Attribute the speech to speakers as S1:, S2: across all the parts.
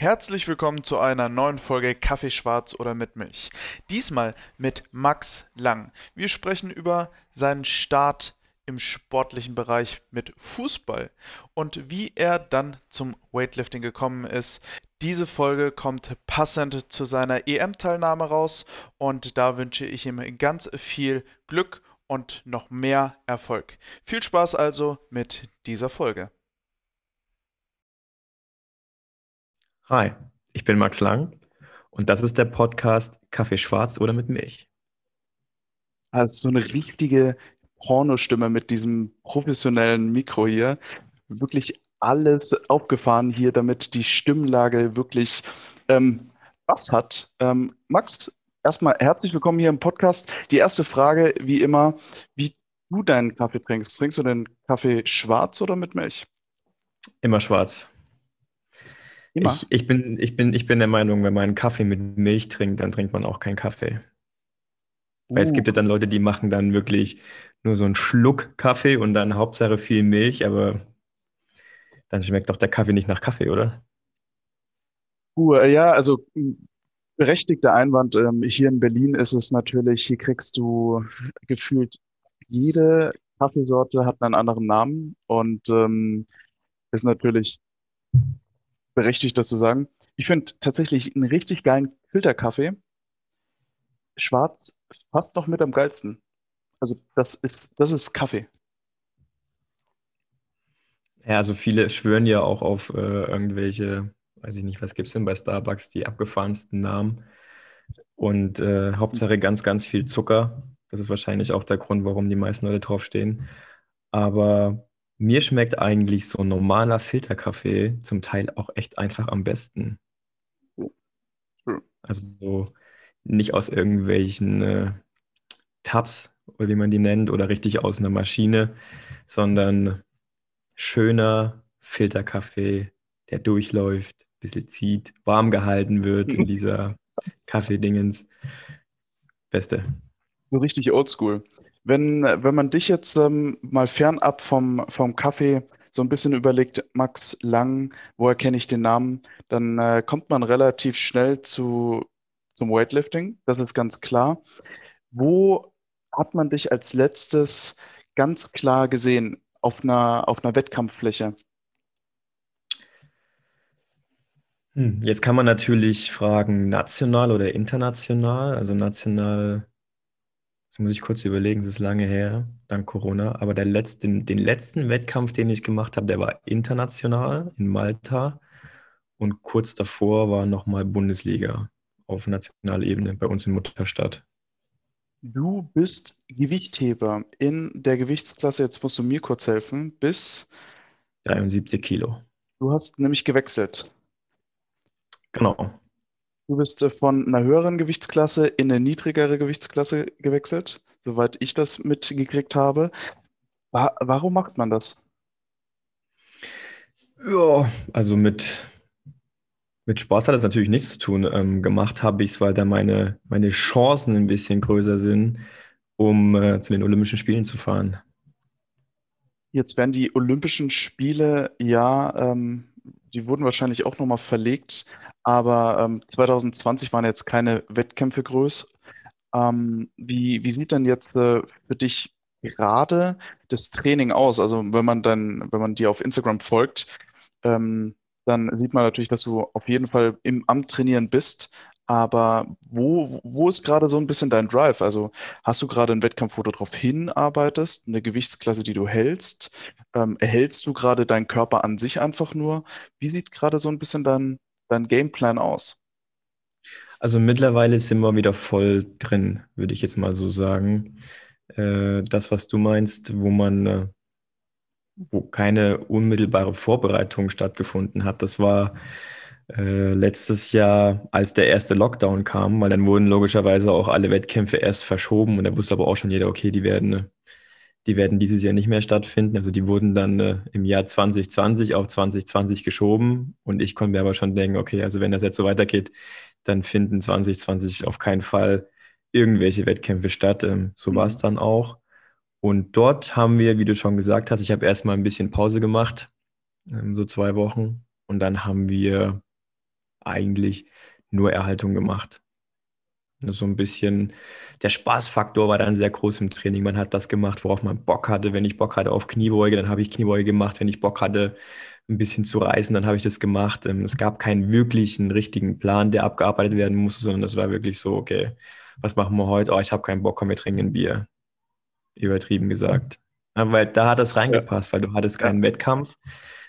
S1: Herzlich willkommen zu einer neuen Folge Kaffee schwarz oder mit Milch. Diesmal mit Max Lang. Wir sprechen über seinen Start im sportlichen Bereich mit Fußball und wie er dann zum Weightlifting gekommen ist. Diese Folge kommt passend zu seiner EM-Teilnahme raus und da wünsche ich ihm ganz viel Glück und noch mehr Erfolg. Viel Spaß also mit dieser Folge.
S2: Hi, ich bin Max Lang und das ist der Podcast Kaffee schwarz oder mit Milch.
S1: Also so eine richtige Pornostimme mit diesem professionellen Mikro hier. Wirklich alles aufgefahren hier, damit die Stimmlage wirklich ähm, was hat. Ähm, Max, erstmal herzlich willkommen hier im Podcast. Die erste Frage, wie immer, wie du deinen Kaffee trinkst. Trinkst du den Kaffee schwarz oder mit Milch?
S2: Immer schwarz. Immer. Ich, ich, bin, ich, bin, ich bin der Meinung, wenn man einen Kaffee mit Milch trinkt, dann trinkt man auch keinen Kaffee. Uh. Weil es gibt ja uh. dann Leute, die machen dann wirklich nur so einen Schluck Kaffee und dann Hauptsache viel Milch, aber dann schmeckt doch der Kaffee nicht nach Kaffee, oder?
S1: Uh, ja, also berechtigter Einwand. Ähm, hier in Berlin ist es natürlich, hier kriegst du gefühlt jede Kaffeesorte hat einen anderen Namen und ähm, ist natürlich berechtigt, das zu sagen. Ich finde tatsächlich einen richtig geilen Filterkaffee. Schwarz fast noch mit am geilsten. Also das ist, das ist Kaffee.
S2: Ja, also viele schwören ja auch auf äh, irgendwelche, weiß ich nicht, was gibt es denn bei Starbucks, die abgefahrensten Namen. Und äh, Hauptsache ganz, ganz viel Zucker. Das ist wahrscheinlich auch der Grund, warum die meisten Leute draufstehen. Aber mir schmeckt eigentlich so normaler Filterkaffee zum Teil auch echt einfach am besten. Also so nicht aus irgendwelchen äh, Tabs oder wie man die nennt oder richtig aus einer Maschine, sondern schöner Filterkaffee, der durchläuft, ein bisschen zieht, warm gehalten wird in dieser Kaffeedingens. Beste.
S1: So richtig oldschool. Wenn, wenn man dich jetzt ähm, mal fernab vom, vom Kaffee so ein bisschen überlegt, Max Lang, woher kenne ich den Namen, dann äh, kommt man relativ schnell zu, zum Weightlifting, das ist ganz klar. Wo hat man dich als letztes ganz klar gesehen auf einer, auf einer Wettkampffläche?
S2: Hm, jetzt kann man natürlich fragen, national oder international. Also national Jetzt muss ich kurz überlegen, es ist lange her, dank Corona. Aber der letzte, den letzten Wettkampf, den ich gemacht habe, der war international in Malta. Und kurz davor war nochmal Bundesliga auf nationaler Ebene bei uns in Mutterstadt.
S1: Du bist Gewichtheber in der Gewichtsklasse, jetzt musst du mir kurz helfen, bis
S2: 73 Kilo.
S1: Du hast nämlich gewechselt.
S2: Genau.
S1: Du bist äh, von einer höheren Gewichtsklasse in eine niedrigere Gewichtsklasse gewechselt, soweit ich das mitgekriegt habe. Warum macht man das?
S2: Ja, also mit, mit Spaß hat das natürlich nichts zu tun. Ähm, gemacht habe ich es, weil da meine, meine Chancen ein bisschen größer sind, um äh, zu den Olympischen Spielen zu fahren.
S1: Jetzt werden die Olympischen Spiele ja, ähm, die wurden wahrscheinlich auch nochmal verlegt aber ähm, 2020 waren jetzt keine Wettkämpfe groß. Ähm, wie, wie sieht denn jetzt äh, für dich gerade das Training aus? Also wenn man dann, wenn man dir auf Instagram folgt, ähm, dann sieht man natürlich, dass du auf jeden Fall im, am Trainieren bist. Aber wo, wo ist gerade so ein bisschen dein Drive? Also hast du gerade einen Wettkampf, wo du darauf hinarbeitest, eine Gewichtsklasse, die du hältst? Ähm, erhältst du gerade deinen Körper an sich einfach nur? Wie sieht gerade so ein bisschen dein, dein Gameplan aus?
S2: Also mittlerweile sind wir wieder voll drin, würde ich jetzt mal so sagen. Äh, das, was du meinst, wo man, äh, wo keine unmittelbare Vorbereitung stattgefunden hat, das war äh, letztes Jahr, als der erste Lockdown kam, weil dann wurden logischerweise auch alle Wettkämpfe erst verschoben und da wusste aber auch schon jeder, okay, die werden die werden dieses Jahr nicht mehr stattfinden. Also die wurden dann äh, im Jahr 2020 auf 2020 geschoben. Und ich konnte mir aber schon denken, okay, also wenn das jetzt so weitergeht, dann finden 2020 auf keinen Fall irgendwelche Wettkämpfe statt. Ähm, so mhm. war es dann auch. Und dort haben wir, wie du schon gesagt hast, ich habe erstmal ein bisschen Pause gemacht, ähm, so zwei Wochen. Und dann haben wir eigentlich nur Erhaltung gemacht. So ein bisschen, der Spaßfaktor war dann sehr groß im Training. Man hat das gemacht, worauf man Bock hatte. Wenn ich Bock hatte auf Kniebeuge, dann habe ich Kniebeuge gemacht. Wenn ich Bock hatte, ein bisschen zu reißen, dann habe ich das gemacht. Ähm, es gab keinen wirklichen richtigen Plan, der abgearbeitet werden musste, sondern das war wirklich so, okay, was machen wir heute? Oh, ich habe keinen Bock, komm, wir trinken ein Bier. Übertrieben gesagt. Ja, weil da hat das reingepasst, weil du hattest keinen ja. Wettkampf.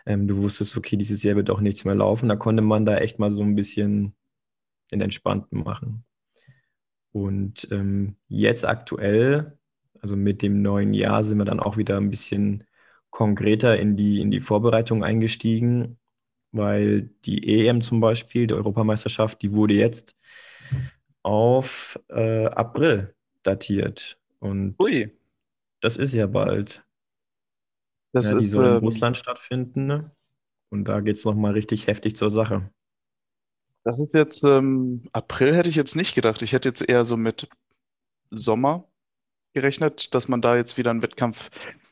S2: Ähm, du wusstest, okay, dieses Jahr wird doch nichts mehr laufen. Da konnte man da echt mal so ein bisschen den Entspannten machen. Und ähm, jetzt aktuell, also mit dem neuen Jahr, sind wir dann auch wieder ein bisschen konkreter in die, in die Vorbereitung eingestiegen, weil die EM zum Beispiel, die Europameisterschaft, die wurde jetzt auf äh, April datiert. Und Ui. das ist ja bald. Das ja, die ist, soll in ähm, Russland stattfinden. Ne? Und da geht es nochmal richtig heftig zur Sache.
S1: Das ist jetzt, ähm, April hätte ich jetzt nicht gedacht. Ich hätte jetzt eher so mit Sommer gerechnet, dass man da jetzt wieder einen Wettkampf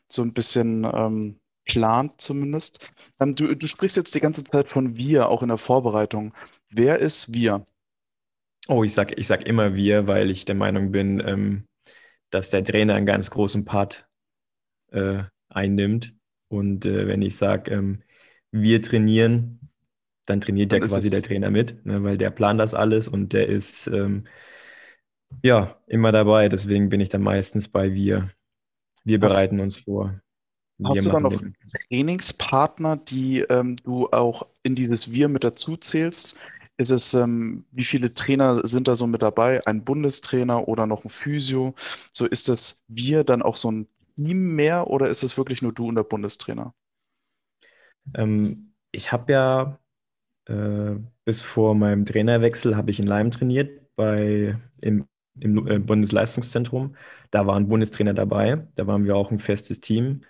S1: so ein bisschen ähm, plant zumindest. Ähm, du, du sprichst jetzt die ganze Zeit von wir, auch in der Vorbereitung. Wer ist wir?
S2: Oh, ich sag, ich sag immer wir, weil ich der Meinung bin, ähm, dass der Trainer einen ganz großen Part äh, einnimmt. Und äh, wenn ich sage, ähm, wir trainieren, dann trainiert ja quasi der Trainer mit, ne, weil der plant das alles und der ist ähm, ja immer dabei. Deswegen bin ich dann meistens bei wir. Wir bereiten uns vor.
S1: Hast du dann noch Trainingspartner, die ähm, du auch in dieses Wir mit dazu zählst? Ist es, ähm, wie viele Trainer sind da so mit dabei? Ein Bundestrainer oder noch ein Physio? So ist das Wir dann auch so ein Team mehr oder ist es wirklich nur du und der Bundestrainer?
S2: Ähm, ich habe ja äh, bis vor meinem Trainerwechsel habe ich in Leim trainiert bei, im, im äh, Bundesleistungszentrum. Da war ein Bundestrainer dabei. Da waren wir auch ein festes Team.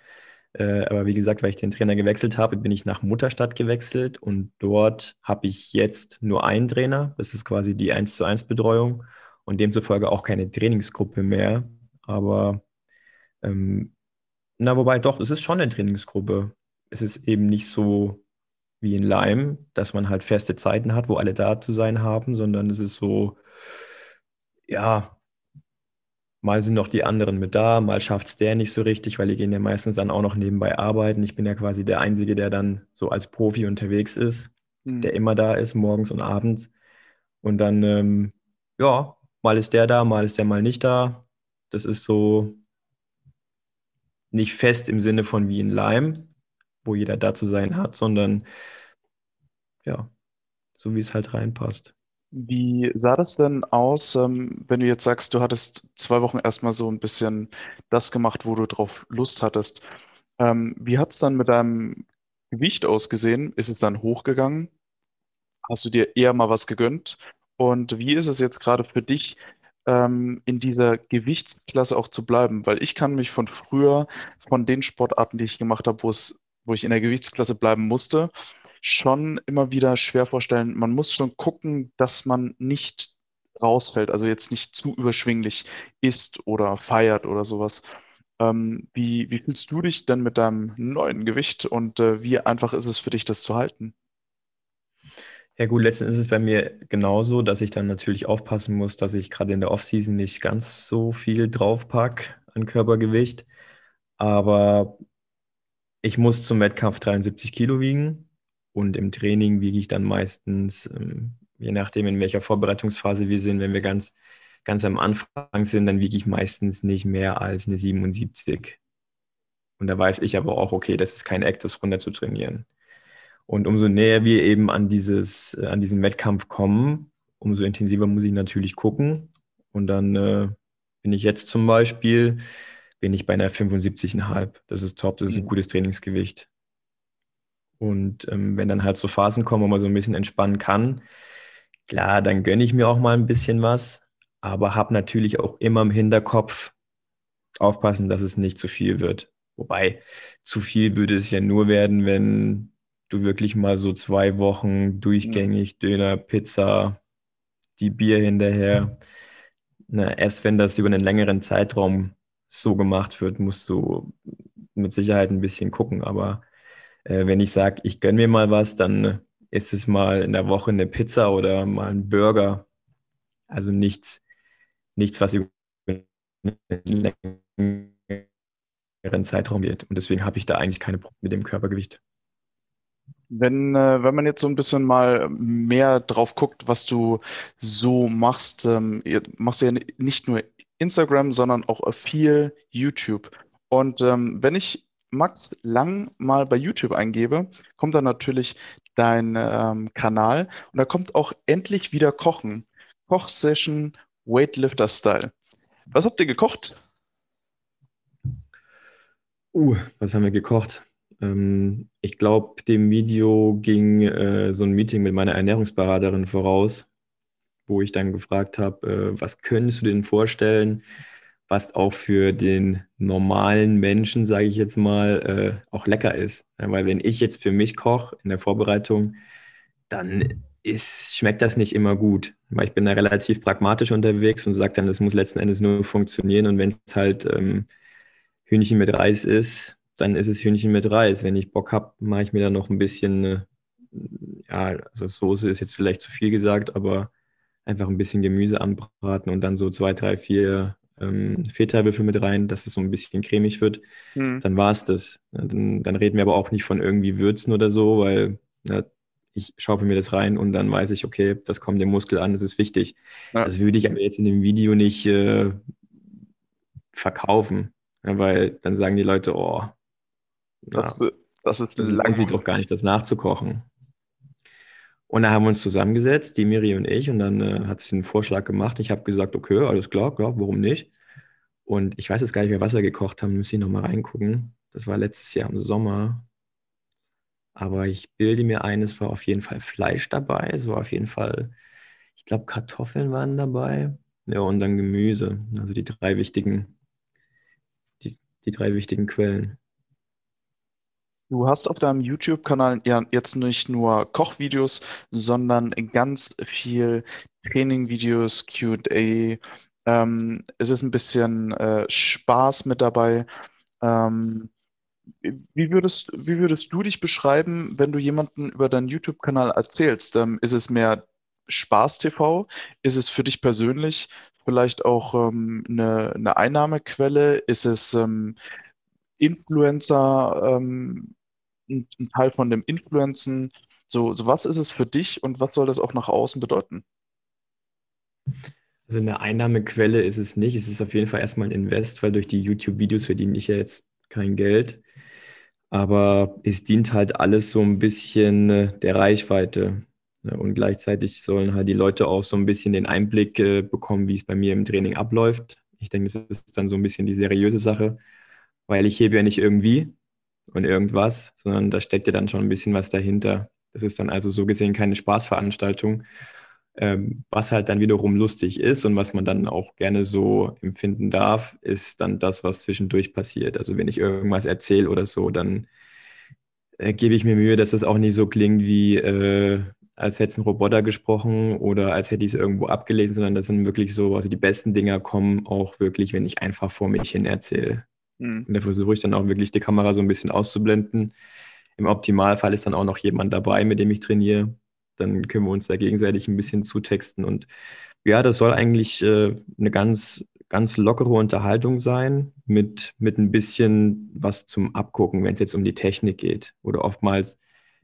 S2: Äh, aber wie gesagt, weil ich den Trainer gewechselt habe, bin ich nach Mutterstadt gewechselt und dort habe ich jetzt nur einen Trainer. Das ist quasi die 1 zu 1 Betreuung und demzufolge auch keine Trainingsgruppe mehr. Aber ähm, na, wobei doch, es ist schon eine Trainingsgruppe. Es ist eben nicht so wie in Leim, dass man halt feste Zeiten hat, wo alle da zu sein haben, sondern es ist so, ja, mal sind noch die anderen mit da, mal schafft es der nicht so richtig, weil die gehen ja meistens dann auch noch nebenbei arbeiten. Ich bin ja quasi der Einzige, der dann so als Profi unterwegs ist, mhm. der immer da ist, morgens und abends. Und dann, ähm, ja, mal ist der da, mal ist der mal nicht da. Das ist so nicht fest im Sinne von wie in Leim, wo jeder da zu sein hat, sondern ja, so wie es halt reinpasst.
S1: Wie sah das denn aus, ähm, wenn du jetzt sagst, du hattest zwei Wochen erstmal so ein bisschen das gemacht, wo du drauf Lust hattest? Ähm, wie hat es dann mit deinem Gewicht ausgesehen? Ist es dann hochgegangen? Hast du dir eher mal was gegönnt? Und wie ist es jetzt gerade für dich, ähm, in dieser Gewichtsklasse auch zu bleiben? Weil ich kann mich von früher, von den Sportarten, die ich gemacht habe, wo es wo ich in der Gewichtsklasse bleiben musste, schon immer wieder schwer vorstellen. Man muss schon gucken, dass man nicht rausfällt, also jetzt nicht zu überschwinglich isst oder feiert oder sowas. Ähm, wie, wie fühlst du dich denn mit deinem neuen Gewicht und äh, wie einfach ist es für dich, das zu halten?
S2: Ja gut, letztendlich ist es bei mir genauso, dass ich dann natürlich aufpassen muss, dass ich gerade in der Offseason nicht ganz so viel draufpack an Körpergewicht. Aber ich muss zum Wettkampf 73 Kilo wiegen und im Training wiege ich dann meistens, ähm, je nachdem in welcher Vorbereitungsphase wir sind, wenn wir ganz, ganz am Anfang sind, dann wiege ich meistens nicht mehr als eine 77. Und da weiß ich aber auch, okay, das ist kein Act, das runter zu trainieren. Und umso näher wir eben an, dieses, äh, an diesen Wettkampf kommen, umso intensiver muss ich natürlich gucken. Und dann äh, bin ich jetzt zum Beispiel bin ich bei einer 75,5. Das ist top, das ist ein mhm. gutes Trainingsgewicht. Und ähm, wenn dann halt so Phasen kommen, wo man so ein bisschen entspannen kann, klar, dann gönne ich mir auch mal ein bisschen was, aber habe natürlich auch immer im Hinterkopf aufpassen, dass es nicht zu viel wird. Wobei zu viel würde es ja nur werden, wenn du wirklich mal so zwei Wochen durchgängig Döner, Pizza, die Bier hinterher. Na, erst wenn das über einen längeren Zeitraum so gemacht wird, musst du mit Sicherheit ein bisschen gucken. Aber äh, wenn ich sage, ich gönne mir mal was, dann ist es mal in der Woche eine Pizza oder mal ein Burger. Also nichts, nichts, was über einen längeren Zeitraum wird. Und deswegen habe ich da eigentlich keine Probleme mit dem Körpergewicht.
S1: Wenn, äh, wenn man jetzt so ein bisschen mal mehr drauf guckt, was du so machst, ähm, machst du ja nicht nur Instagram, sondern auch viel YouTube. Und ähm, wenn ich Max Lang mal bei YouTube eingebe, kommt dann natürlich dein ähm, Kanal und da kommt auch endlich wieder Kochen. Kochsession Weightlifter Style. Was habt ihr gekocht?
S2: Uh, was haben wir gekocht? Ähm, ich glaube, dem Video ging äh, so ein Meeting mit meiner Ernährungsberaterin voraus, wo ich dann gefragt habe, äh, was könntest du denn vorstellen, was auch für den normalen Menschen, sage ich jetzt mal, äh, auch lecker ist. Ja, weil wenn ich jetzt für mich koche in der Vorbereitung, dann ist, schmeckt das nicht immer gut. Weil ich bin da relativ pragmatisch unterwegs und sage dann, das muss letzten Endes nur funktionieren. Und wenn es halt ähm, Hühnchen mit Reis ist, dann ist es Hühnchen mit Reis. Wenn ich Bock habe, mache ich mir dann noch ein bisschen, äh, ja, also Soße ist jetzt vielleicht zu viel gesagt, aber einfach ein bisschen Gemüse anbraten und dann so zwei, drei, vier ähm, Feta-Würfel mit rein, dass es so ein bisschen cremig wird. Mhm. Dann war es das. Dann, dann, reden wir aber auch nicht von irgendwie Würzen oder so, weil ja, ich schaufel mir das rein und dann weiß ich, okay, das kommt dem Muskel an, das ist wichtig. Ja. Das würde ich aber jetzt in dem Video nicht äh, verkaufen, weil dann sagen die Leute, oh, das, ja, das ist lang. sie doch gar nicht, das nachzukochen. Und da haben wir uns zusammengesetzt, die Miri und ich, und dann äh, hat sie einen Vorschlag gemacht. Ich habe gesagt, okay, alles klar, klar, warum nicht? Und ich weiß jetzt gar nicht mehr, was wir gekocht haben, müssen ich nochmal reingucken. Das war letztes Jahr im Sommer. Aber ich bilde mir ein, es war auf jeden Fall Fleisch dabei. Es war auf jeden Fall, ich glaube, Kartoffeln waren dabei. Ja, und dann Gemüse. Also die drei wichtigen, die, die drei wichtigen Quellen.
S1: Du hast auf deinem YouTube-Kanal ja jetzt nicht nur Kochvideos, sondern ganz viel Training-Videos, Q&A. Ähm, es ist ein bisschen äh, Spaß mit dabei. Ähm, wie würdest, wie würdest du dich beschreiben, wenn du jemanden über deinen YouTube-Kanal erzählst? Ähm, ist es mehr Spaß-TV? Ist es für dich persönlich vielleicht auch ähm, eine, eine Einnahmequelle? Ist es ähm, Influencer? Ähm, ein, ein Teil von dem Influencen. So, so was ist es für dich und was soll das auch nach außen bedeuten?
S2: Also eine Einnahmequelle ist es nicht. Es ist auf jeden Fall erstmal ein Invest, weil durch die YouTube-Videos verdiene ich ja jetzt kein Geld. Aber es dient halt alles so ein bisschen äh, der Reichweite. Und gleichzeitig sollen halt die Leute auch so ein bisschen den Einblick äh, bekommen, wie es bei mir im Training abläuft. Ich denke, das ist dann so ein bisschen die seriöse Sache, weil ich hebe ja nicht irgendwie, und irgendwas, sondern da steckt ja dann schon ein bisschen was dahinter. Das ist dann also so gesehen keine Spaßveranstaltung, ähm, was halt dann wiederum lustig ist und was man dann auch gerne so empfinden darf, ist dann das, was zwischendurch passiert. Also wenn ich irgendwas erzähle oder so, dann äh, gebe ich mir Mühe, dass das auch nicht so klingt wie, äh, als hätte es ein Roboter gesprochen oder als hätte ich es irgendwo abgelesen, sondern das sind wirklich so, also die besten Dinger kommen auch wirklich, wenn ich einfach vor mich hin erzähle. Mhm. Da versuche ich dann auch wirklich die Kamera so ein bisschen auszublenden. Im Optimalfall ist dann auch noch jemand dabei, mit dem ich trainiere. Dann können wir uns da gegenseitig ein bisschen zutexten. Und ja, das soll eigentlich äh, eine ganz, ganz lockere Unterhaltung sein mit, mit ein bisschen was zum Abgucken, wenn es jetzt um die Technik geht. Oder oftmals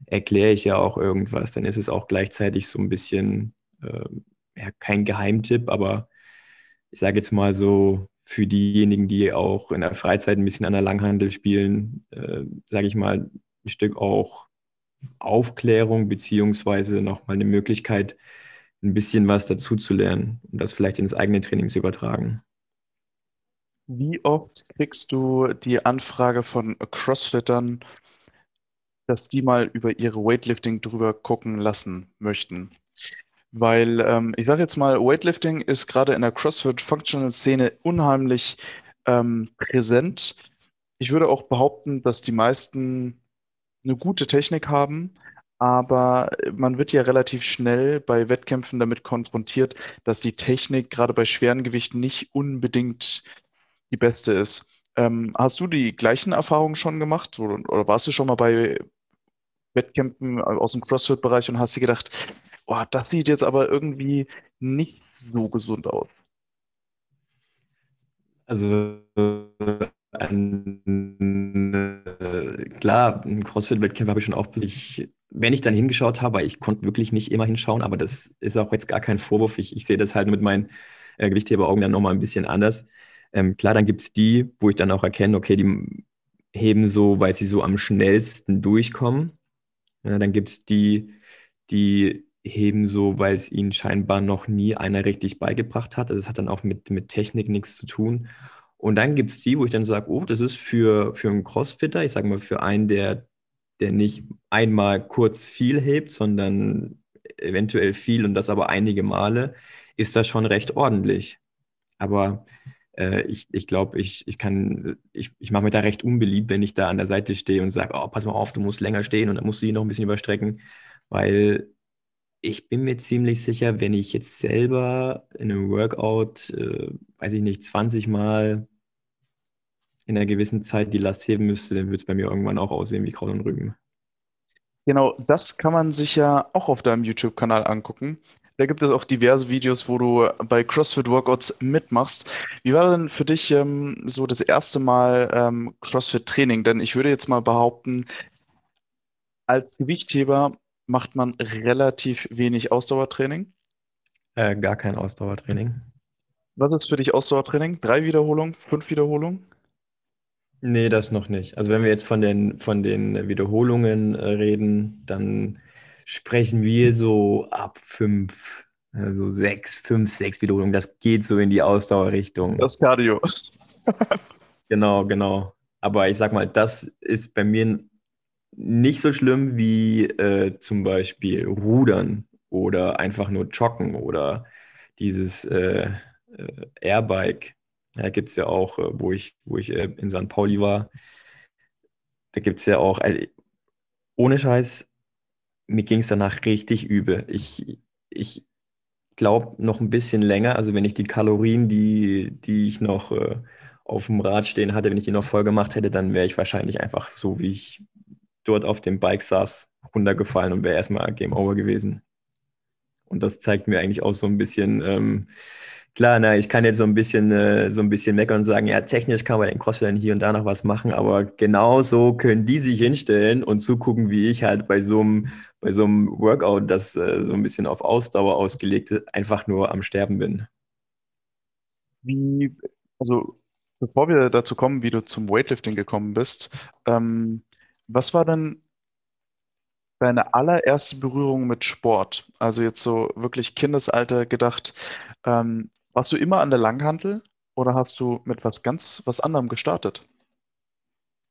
S2: erkläre ich ja auch irgendwas. Dann ist es auch gleichzeitig so ein bisschen, äh, ja, kein Geheimtipp, aber ich sage jetzt mal so für diejenigen, die auch in der Freizeit ein bisschen an der Langhandel spielen, äh, sage ich mal, ein Stück auch Aufklärung beziehungsweise nochmal eine Möglichkeit, ein bisschen was dazu zu lernen und das vielleicht ins eigene Training zu übertragen.
S1: Wie oft kriegst du die Anfrage von Crossfittern, dass die mal über ihre Weightlifting drüber gucken lassen möchten? Weil ähm, ich sage jetzt mal, Weightlifting ist gerade in der CrossFit-Functional-Szene unheimlich ähm, präsent. Ich würde auch behaupten, dass die meisten eine gute Technik haben, aber man wird ja relativ schnell bei Wettkämpfen damit konfrontiert, dass die Technik gerade bei schweren Gewichten nicht unbedingt die beste ist. Ähm, hast du die gleichen Erfahrungen schon gemacht oder, oder warst du schon mal bei Wettkämpfen aus dem CrossFit-Bereich und hast dir gedacht, oh, das sieht jetzt aber irgendwie nicht so gesund aus?
S2: Also ein, äh, klar, ein CrossFit-Wettkampf habe ich schon auch, ich, wenn ich dann hingeschaut habe, ich konnte wirklich nicht immer hinschauen, aber das ist auch jetzt gar kein Vorwurf. Ich, ich sehe das halt mit meinen äh, Gewichtheberaugen dann nochmal ein bisschen anders. Ähm, klar, dann gibt es die, wo ich dann auch erkenne, okay, die heben so, weil sie so am schnellsten durchkommen. Ja, dann gibt es die, die heben so, weil es ihnen scheinbar noch nie einer richtig beigebracht hat. Also das hat dann auch mit, mit Technik nichts zu tun. Und dann gibt es die, wo ich dann sage, oh, das ist für, für einen Crossfitter, ich sage mal für einen, der, der nicht einmal kurz viel hebt, sondern eventuell viel und das aber einige Male, ist das schon recht ordentlich. Aber äh, ich, ich glaube, ich, ich kann, ich, ich mache mir da recht unbeliebt, wenn ich da an der Seite stehe und sage, oh, pass mal auf, du musst länger stehen und dann musst du ihn noch ein bisschen überstrecken, weil ich bin mir ziemlich sicher, wenn ich jetzt selber in einem Workout, äh, weiß ich nicht, 20 Mal in einer gewissen Zeit die Last heben müsste, dann würde es bei mir irgendwann auch aussehen wie Kraut und Rüben.
S1: Genau, das kann man sich ja auch auf deinem YouTube-Kanal angucken. Da gibt es auch diverse Videos, wo du bei CrossFit-Workouts mitmachst. Wie war denn für dich ähm, so das erste Mal ähm, CrossFit-Training? Denn ich würde jetzt mal behaupten, als Gewichtheber macht man relativ wenig Ausdauertraining.
S2: Äh, gar kein Ausdauertraining.
S1: Was ist für dich Ausdauertraining? Drei Wiederholungen, fünf Wiederholungen?
S2: Nee, das noch nicht. Also wenn wir jetzt von den, von den Wiederholungen äh, reden, dann sprechen wir so ab fünf, also sechs, fünf, sechs Wiederholungen. Das geht so in die Ausdauerrichtung.
S1: Das Cardio.
S2: Genau, genau. Aber ich sag mal, das ist bei mir nicht so schlimm wie äh, zum Beispiel Rudern oder einfach nur Joggen oder dieses äh, äh, Airbike. Da gibt es ja auch, äh, wo ich, wo ich äh, in St. Pauli war, da gibt es ja auch, also, ohne Scheiß, mir ging es danach richtig übel. Ich, ich glaube noch ein bisschen länger, also wenn ich die Kalorien, die, die ich noch äh, auf dem Rad stehen hatte, wenn ich die noch voll gemacht hätte, dann wäre ich wahrscheinlich einfach so, wie ich dort auf dem Bike saß, runtergefallen und wäre erstmal Game Over gewesen. Und das zeigt mir eigentlich auch so ein bisschen, ähm, klar, na, ich kann jetzt so ein bisschen, äh, so ein bisschen meckern und sagen, ja, technisch kann man den Crossfit hier und da noch was machen, aber genauso können die sich hinstellen und zugucken, wie ich halt bei so einem, bei so einem Workout, das äh, so ein bisschen auf Ausdauer ausgelegt ist, einfach nur am Sterben bin.
S1: Wie, also bevor wir dazu kommen, wie du zum Weightlifting gekommen bist, ähm, was war denn deine allererste Berührung mit Sport? Also jetzt so wirklich Kindesalter gedacht, ähm, warst du immer an der Langhantel oder hast du mit was ganz was anderem gestartet?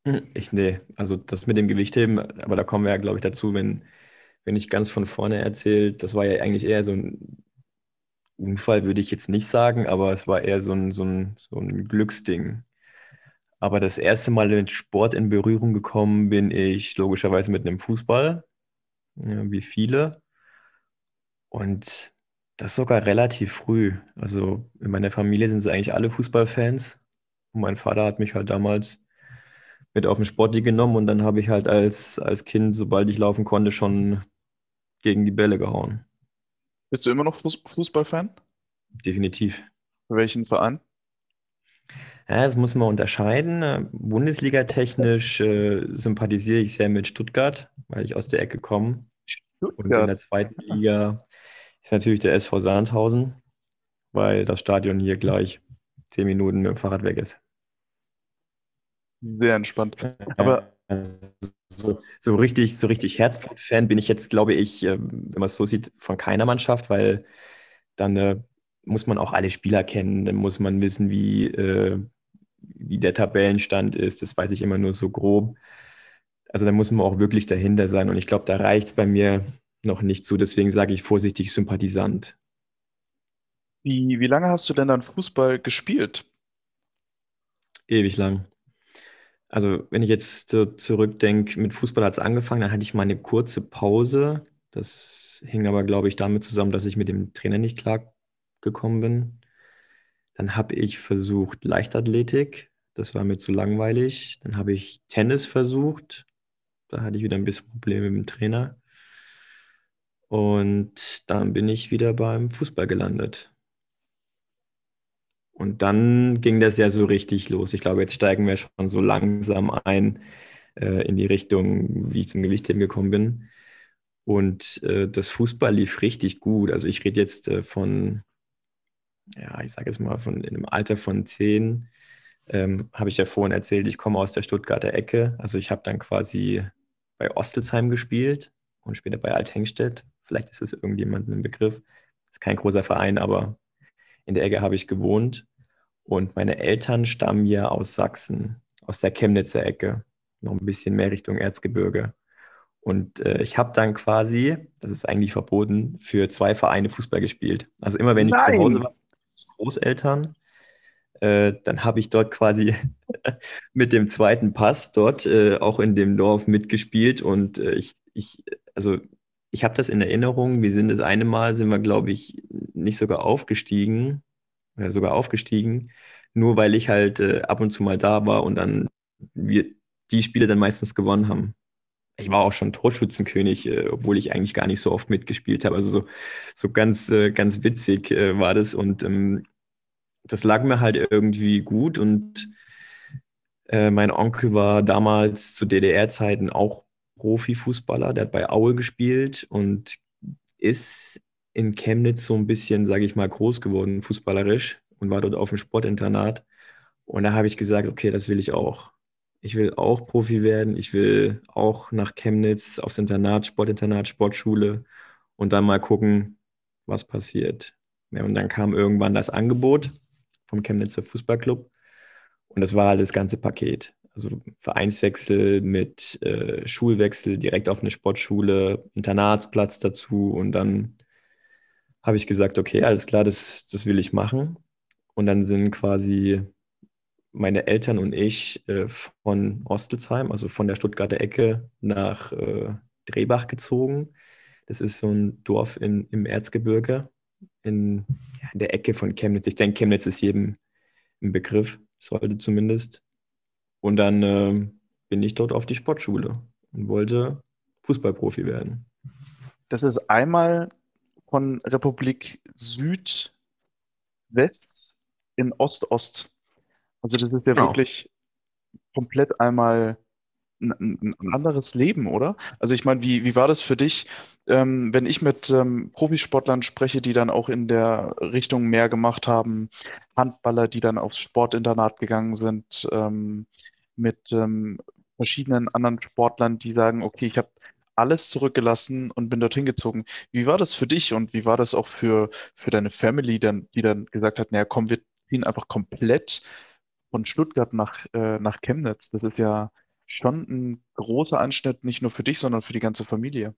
S2: Hm, ich, nee, also das mit dem Gewichtheben, aber da kommen wir ja, glaube ich, dazu, wenn, wenn ich ganz von vorne erzähle, das war ja eigentlich eher so ein Unfall, würde ich jetzt nicht sagen, aber es war eher so ein, so ein, so ein Glücksding. Aber das erste Mal mit Sport in Berührung gekommen bin ich logischerweise mit einem Fußball, wie viele. Und das sogar relativ früh. Also in meiner Familie sind sie eigentlich alle Fußballfans. Und mein Vater hat mich halt damals mit auf den Sportli genommen und dann habe ich halt als, als Kind, sobald ich laufen konnte, schon gegen die Bälle gehauen.
S1: Bist du immer noch Fuß Fußballfan?
S2: Definitiv.
S1: Welchen Verein?
S2: Ja, das muss man unterscheiden. Äh, Bundesliga-technisch äh, sympathisiere ich sehr mit Stuttgart, weil ich aus der Ecke komme. Und in der zweiten Liga ist natürlich der SV Sandhausen, weil das Stadion hier gleich zehn Minuten mit dem Fahrrad weg ist.
S1: Sehr entspannt. Aber
S2: so, so richtig, so richtig Herzblut-Fan bin ich jetzt, glaube ich, äh, wenn man es so sieht, von keiner Mannschaft, weil dann äh, muss man auch alle Spieler kennen, dann muss man wissen, wie, äh, wie der Tabellenstand ist. Das weiß ich immer nur so grob. Also da muss man auch wirklich dahinter sein. Und ich glaube, da reicht es bei mir noch nicht so. Deswegen sage ich vorsichtig Sympathisant.
S1: Wie, wie lange hast du denn dann Fußball gespielt?
S2: Ewig lang. Also wenn ich jetzt so zurückdenke, mit Fußball hat es angefangen, dann hatte ich mal eine kurze Pause. Das hing aber, glaube ich, damit zusammen, dass ich mit dem Trainer nicht klar gekommen bin. Dann habe ich versucht Leichtathletik. Das war mir zu langweilig. Dann habe ich Tennis versucht. Da hatte ich wieder ein bisschen Probleme mit dem Trainer. Und dann bin ich wieder beim Fußball gelandet. Und dann ging das ja so richtig los. Ich glaube, jetzt steigen wir schon so langsam ein äh, in die Richtung, wie ich zum Gewichtheben gekommen bin. Und äh, das Fußball lief richtig gut. Also ich rede jetzt äh, von, ja, ich sage es mal, von in einem Alter von zehn, ähm, habe ich ja vorhin erzählt, ich komme aus der Stuttgarter Ecke. Also ich habe dann quasi bei Ostelsheim gespielt und später bei Althengstedt. Vielleicht ist es irgendjemandem ein Begriff. Das ist kein großer Verein, aber in der Ecke habe ich gewohnt. Und meine Eltern stammen ja aus Sachsen, aus der Chemnitzer Ecke, noch ein bisschen mehr Richtung Erzgebirge. Und äh, ich habe dann quasi, das ist eigentlich verboten, für zwei Vereine Fußball gespielt. Also immer wenn ich Nein. zu Hause war, Großeltern, äh, dann habe ich dort quasi mit dem zweiten Pass dort äh, auch in dem Dorf mitgespielt. Und äh, ich, ich, also ich habe das in Erinnerung. Wir sind das eine Mal, sind wir, glaube ich, nicht sogar aufgestiegen, sogar aufgestiegen, nur weil ich halt ab und zu mal da war und dann wir die Spiele dann meistens gewonnen haben ich war auch schon Torschützenkönig, äh, obwohl ich eigentlich gar nicht so oft mitgespielt habe. Also so, so ganz, äh, ganz witzig äh, war das. Und ähm, das lag mir halt irgendwie gut. Und äh, mein Onkel war damals zu DDR-Zeiten auch Profifußballer. Der hat bei Aue gespielt und ist in Chemnitz so ein bisschen, sage ich mal, groß geworden, fußballerisch und war dort auf dem Sportinternat. Und da habe ich gesagt, okay, das will ich auch ich will auch Profi werden, ich will auch nach Chemnitz aufs Internat, Sportinternat, Sportschule und dann mal gucken, was passiert. Ja, und dann kam irgendwann das Angebot vom Chemnitzer Fußballclub und das war halt das ganze Paket. Also Vereinswechsel mit äh, Schulwechsel direkt auf eine Sportschule, Internatsplatz dazu und dann habe ich gesagt, okay, alles klar, das, das will ich machen. Und dann sind quasi meine Eltern und ich äh, von Ostelsheim, also von der Stuttgarter Ecke, nach äh, Drehbach gezogen. Das ist so ein Dorf in, im Erzgebirge, in, ja, in der Ecke von Chemnitz. Ich denke, Chemnitz ist jedem ein Begriff, sollte zumindest. Und dann äh, bin ich dort auf die Sportschule und wollte Fußballprofi werden.
S1: Das ist einmal von Republik Südwest in Ost-Ost. Also das ist ja genau. wirklich komplett einmal ein, ein, anderes Leben, oder? Also ich meine, wie, wie war das für dich, ähm, wenn ich mit ähm, Profisportlern spreche, die dann auch in der Richtung mehr gemacht haben, Handballer, die dann aufs Sportinternat gegangen sind, ähm, mit ähm, verschiedenen anderen Sportlern, die sagen, okay, ich habe alles zurückgelassen und bin dorthin gezogen. Wie war das für dich und wie war das auch für, für deine Family, dann, die dann gesagt hat, naja, komm, wir ziehen einfach komplett von Stuttgart nach, äh, nach Chemnitz. Das ist ja schon ein großer Anschnitt, nicht nur für dich, sondern für die ganze Familie.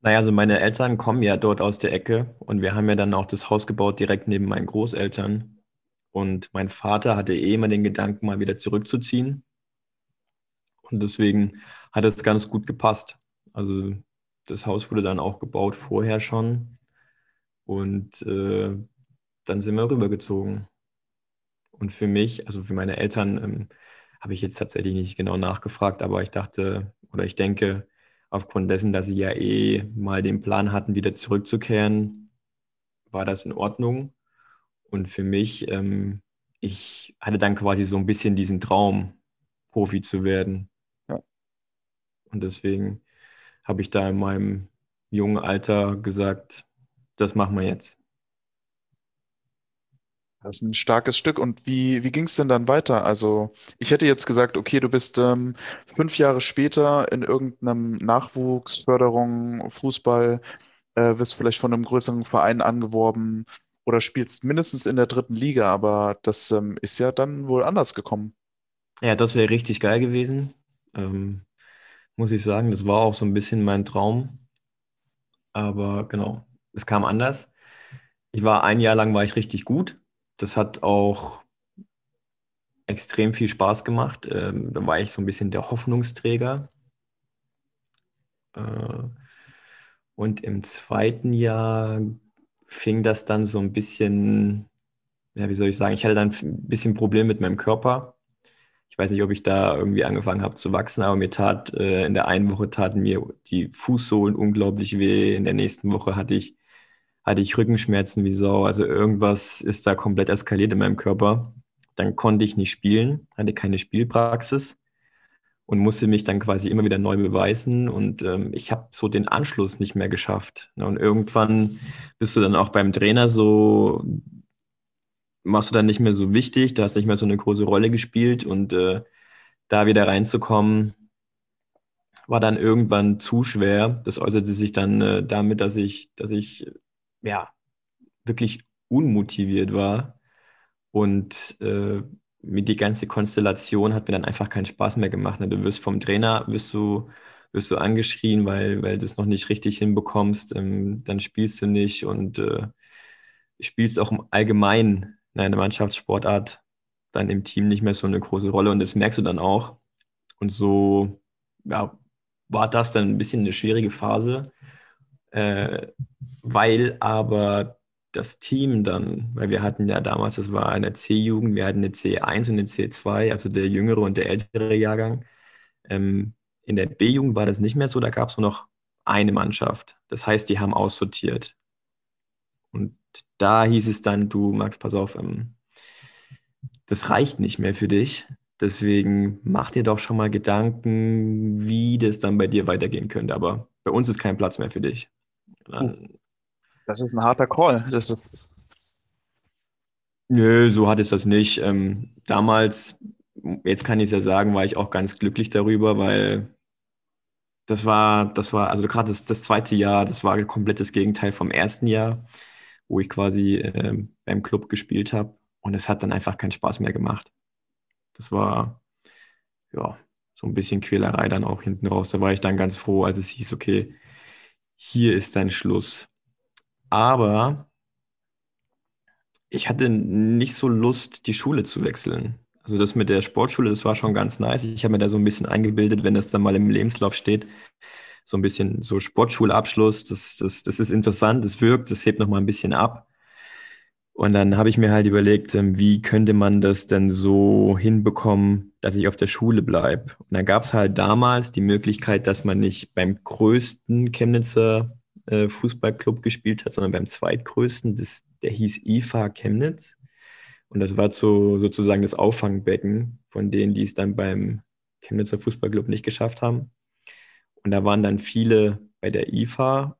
S2: Naja, also meine Eltern kommen ja dort aus der Ecke und wir haben ja dann auch das Haus gebaut direkt neben meinen Großeltern. Und mein Vater hatte eh immer den Gedanken, mal wieder zurückzuziehen. Und deswegen hat es ganz gut gepasst. Also das Haus wurde dann auch gebaut vorher schon. Und äh, dann sind wir rübergezogen. Und für mich, also für meine Eltern, ähm, habe ich jetzt tatsächlich nicht genau nachgefragt, aber ich dachte oder ich denke, aufgrund dessen, dass sie ja eh mal den Plan hatten, wieder zurückzukehren, war das in Ordnung. Und für mich, ähm, ich hatte dann quasi so ein bisschen diesen Traum, Profi zu werden. Ja. Und deswegen habe ich da in meinem jungen Alter gesagt, das machen wir jetzt.
S1: Das ist ein starkes Stück. Und wie, wie ging es denn dann weiter? Also, ich hätte jetzt gesagt, okay, du bist ähm, fünf Jahre später in irgendeinem Nachwuchs, Förderung, Fußball, äh, wirst vielleicht von einem größeren Verein angeworben oder spielst mindestens in der dritten Liga, aber das ähm, ist ja dann wohl anders gekommen.
S2: Ja, das wäre richtig geil gewesen. Ähm, muss ich sagen, das war auch so ein bisschen mein Traum. Aber genau, es kam anders. Ich war ein Jahr lang war ich richtig gut das hat auch extrem viel Spaß gemacht. Ähm, da war ich so ein bisschen der Hoffnungsträger. Äh, und im zweiten Jahr fing das dann so ein bisschen, ja, wie soll ich sagen, ich hatte dann ein bisschen Problem mit meinem Körper. Ich weiß nicht, ob ich da irgendwie angefangen habe zu wachsen, aber mir tat äh, in der einen Woche taten mir die Fußsohlen unglaublich weh. In der nächsten Woche hatte ich, hatte ich Rückenschmerzen wie Sau. Also irgendwas ist da komplett eskaliert in meinem Körper. Dann konnte ich nicht spielen, hatte keine Spielpraxis und musste mich dann quasi immer wieder neu beweisen. Und ähm, ich habe so den Anschluss nicht mehr geschafft. Und irgendwann bist du dann auch beim Trainer so machst du dann nicht mehr so wichtig, du hast nicht mehr so eine große Rolle gespielt und äh, da wieder reinzukommen, war dann irgendwann zu schwer. Das äußerte sich dann äh, damit, dass ich, dass ich ja wirklich unmotiviert war und äh, mit die ganze Konstellation hat mir dann einfach keinen Spaß mehr gemacht. Ne? Du wirst vom Trainer, wirst du, wirst du angeschrien, weil, weil du es noch nicht richtig hinbekommst, ähm, dann spielst du nicht und äh, spielst auch im Allgemeinen in einer Mannschaftssportart dann im Team nicht mehr so eine große Rolle und das merkst du dann auch. Und so ja, war das dann ein bisschen eine schwierige Phase, äh, weil aber das Team dann, weil wir hatten ja damals, das war eine C-Jugend, wir hatten eine C1 und eine C2, also der jüngere und der ältere Jahrgang. Ähm, in der B-Jugend war das nicht mehr so, da gab es nur noch eine Mannschaft. Das heißt, die haben aussortiert. Und da hieß es dann, du Max, pass auf, ähm, das reicht nicht mehr für dich. Deswegen mach dir doch schon mal Gedanken, wie das dann bei dir weitergehen könnte. Aber bei uns ist kein Platz mehr für dich.
S1: Dann, das ist ein harter Call. Das ist
S2: Nö, so hat es das nicht. Ähm, damals, jetzt kann ich es ja sagen, war ich auch ganz glücklich darüber, weil das war, das war, also gerade das, das zweite Jahr, das war ein komplettes Gegenteil vom ersten Jahr wo ich quasi äh, beim Club gespielt habe. Und es hat dann einfach keinen Spaß mehr gemacht. Das war ja so ein bisschen Quälerei dann auch hinten raus. Da war ich dann ganz froh, als es hieß, okay, hier ist dein Schluss. Aber ich hatte nicht so Lust, die Schule zu wechseln. Also das mit der Sportschule, das war schon ganz nice. Ich habe mir da so ein bisschen eingebildet, wenn das dann mal im Lebenslauf steht, so ein bisschen so Sportschulabschluss, das, das, das ist interessant, das wirkt, das hebt nochmal ein bisschen ab. Und dann habe ich mir halt überlegt, ähm, wie könnte man das denn so hinbekommen, dass ich auf der Schule bleibe. Und dann gab es halt damals die Möglichkeit, dass man nicht beim größten Chemnitzer äh, Fußballclub gespielt hat, sondern beim zweitgrößten. Das, der hieß IFA Chemnitz. Und das war so, sozusagen das Auffangbecken von denen, die es dann beim Chemnitzer Fußballclub nicht geschafft haben. Und da waren dann viele bei der IFA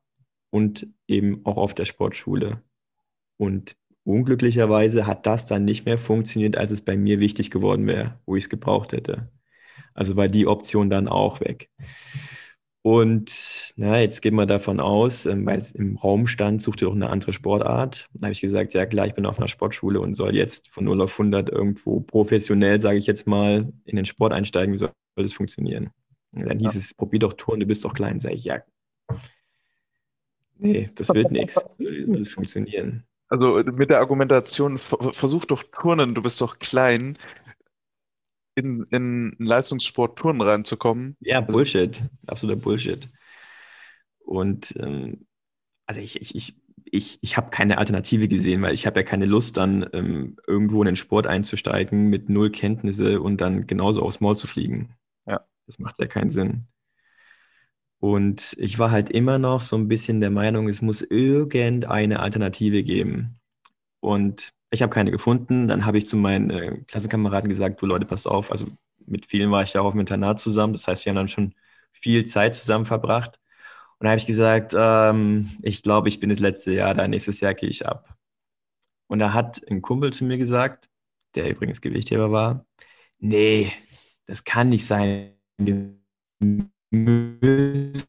S2: und eben auch auf der Sportschule. Und unglücklicherweise hat das dann nicht mehr funktioniert, als es bei mir wichtig geworden wäre, wo ich es gebraucht hätte. Also war die Option dann auch weg. Und na, jetzt gehen wir davon aus, ähm, weil es im Raum stand, suchte auch eine andere Sportart. Da habe ich gesagt, ja klar, ich bin auf einer Sportschule und soll jetzt von 0 auf 100 irgendwo professionell, sage ich jetzt mal, in den Sport einsteigen. Wie soll das funktionieren? Und dann hieß ja. es, probier doch Touren, du bist doch klein. Sag ich, ja. Nee, das wird nichts. Wie soll das funktionieren?
S1: Also mit der Argumentation, versuch doch Turnen, du bist doch klein, in, in Leistungssport Turnen reinzukommen.
S2: Ja, Bullshit. Absoluter Bullshit. Und ähm, also ich, ich, ich, ich, ich habe keine Alternative gesehen, weil ich habe ja keine Lust, dann ähm, irgendwo in den Sport einzusteigen mit null Kenntnisse und dann genauso aufs Maul zu fliegen. Das macht ja keinen Sinn. Und ich war halt immer noch so ein bisschen der Meinung, es muss irgendeine Alternative geben. Und ich habe keine gefunden. Dann habe ich zu meinen äh, Klassenkameraden gesagt, du Leute, passt auf. Also mit vielen war ich ja auch im Internat zusammen. Das heißt, wir haben dann schon viel Zeit zusammen verbracht. Und da habe ich gesagt, ähm, ich glaube, ich bin das letzte Jahr da, nächstes Jahr gehe ich ab. Und da hat ein Kumpel zu mir gesagt, der übrigens Gewichtheber war, nee, das kann nicht sein wir müssen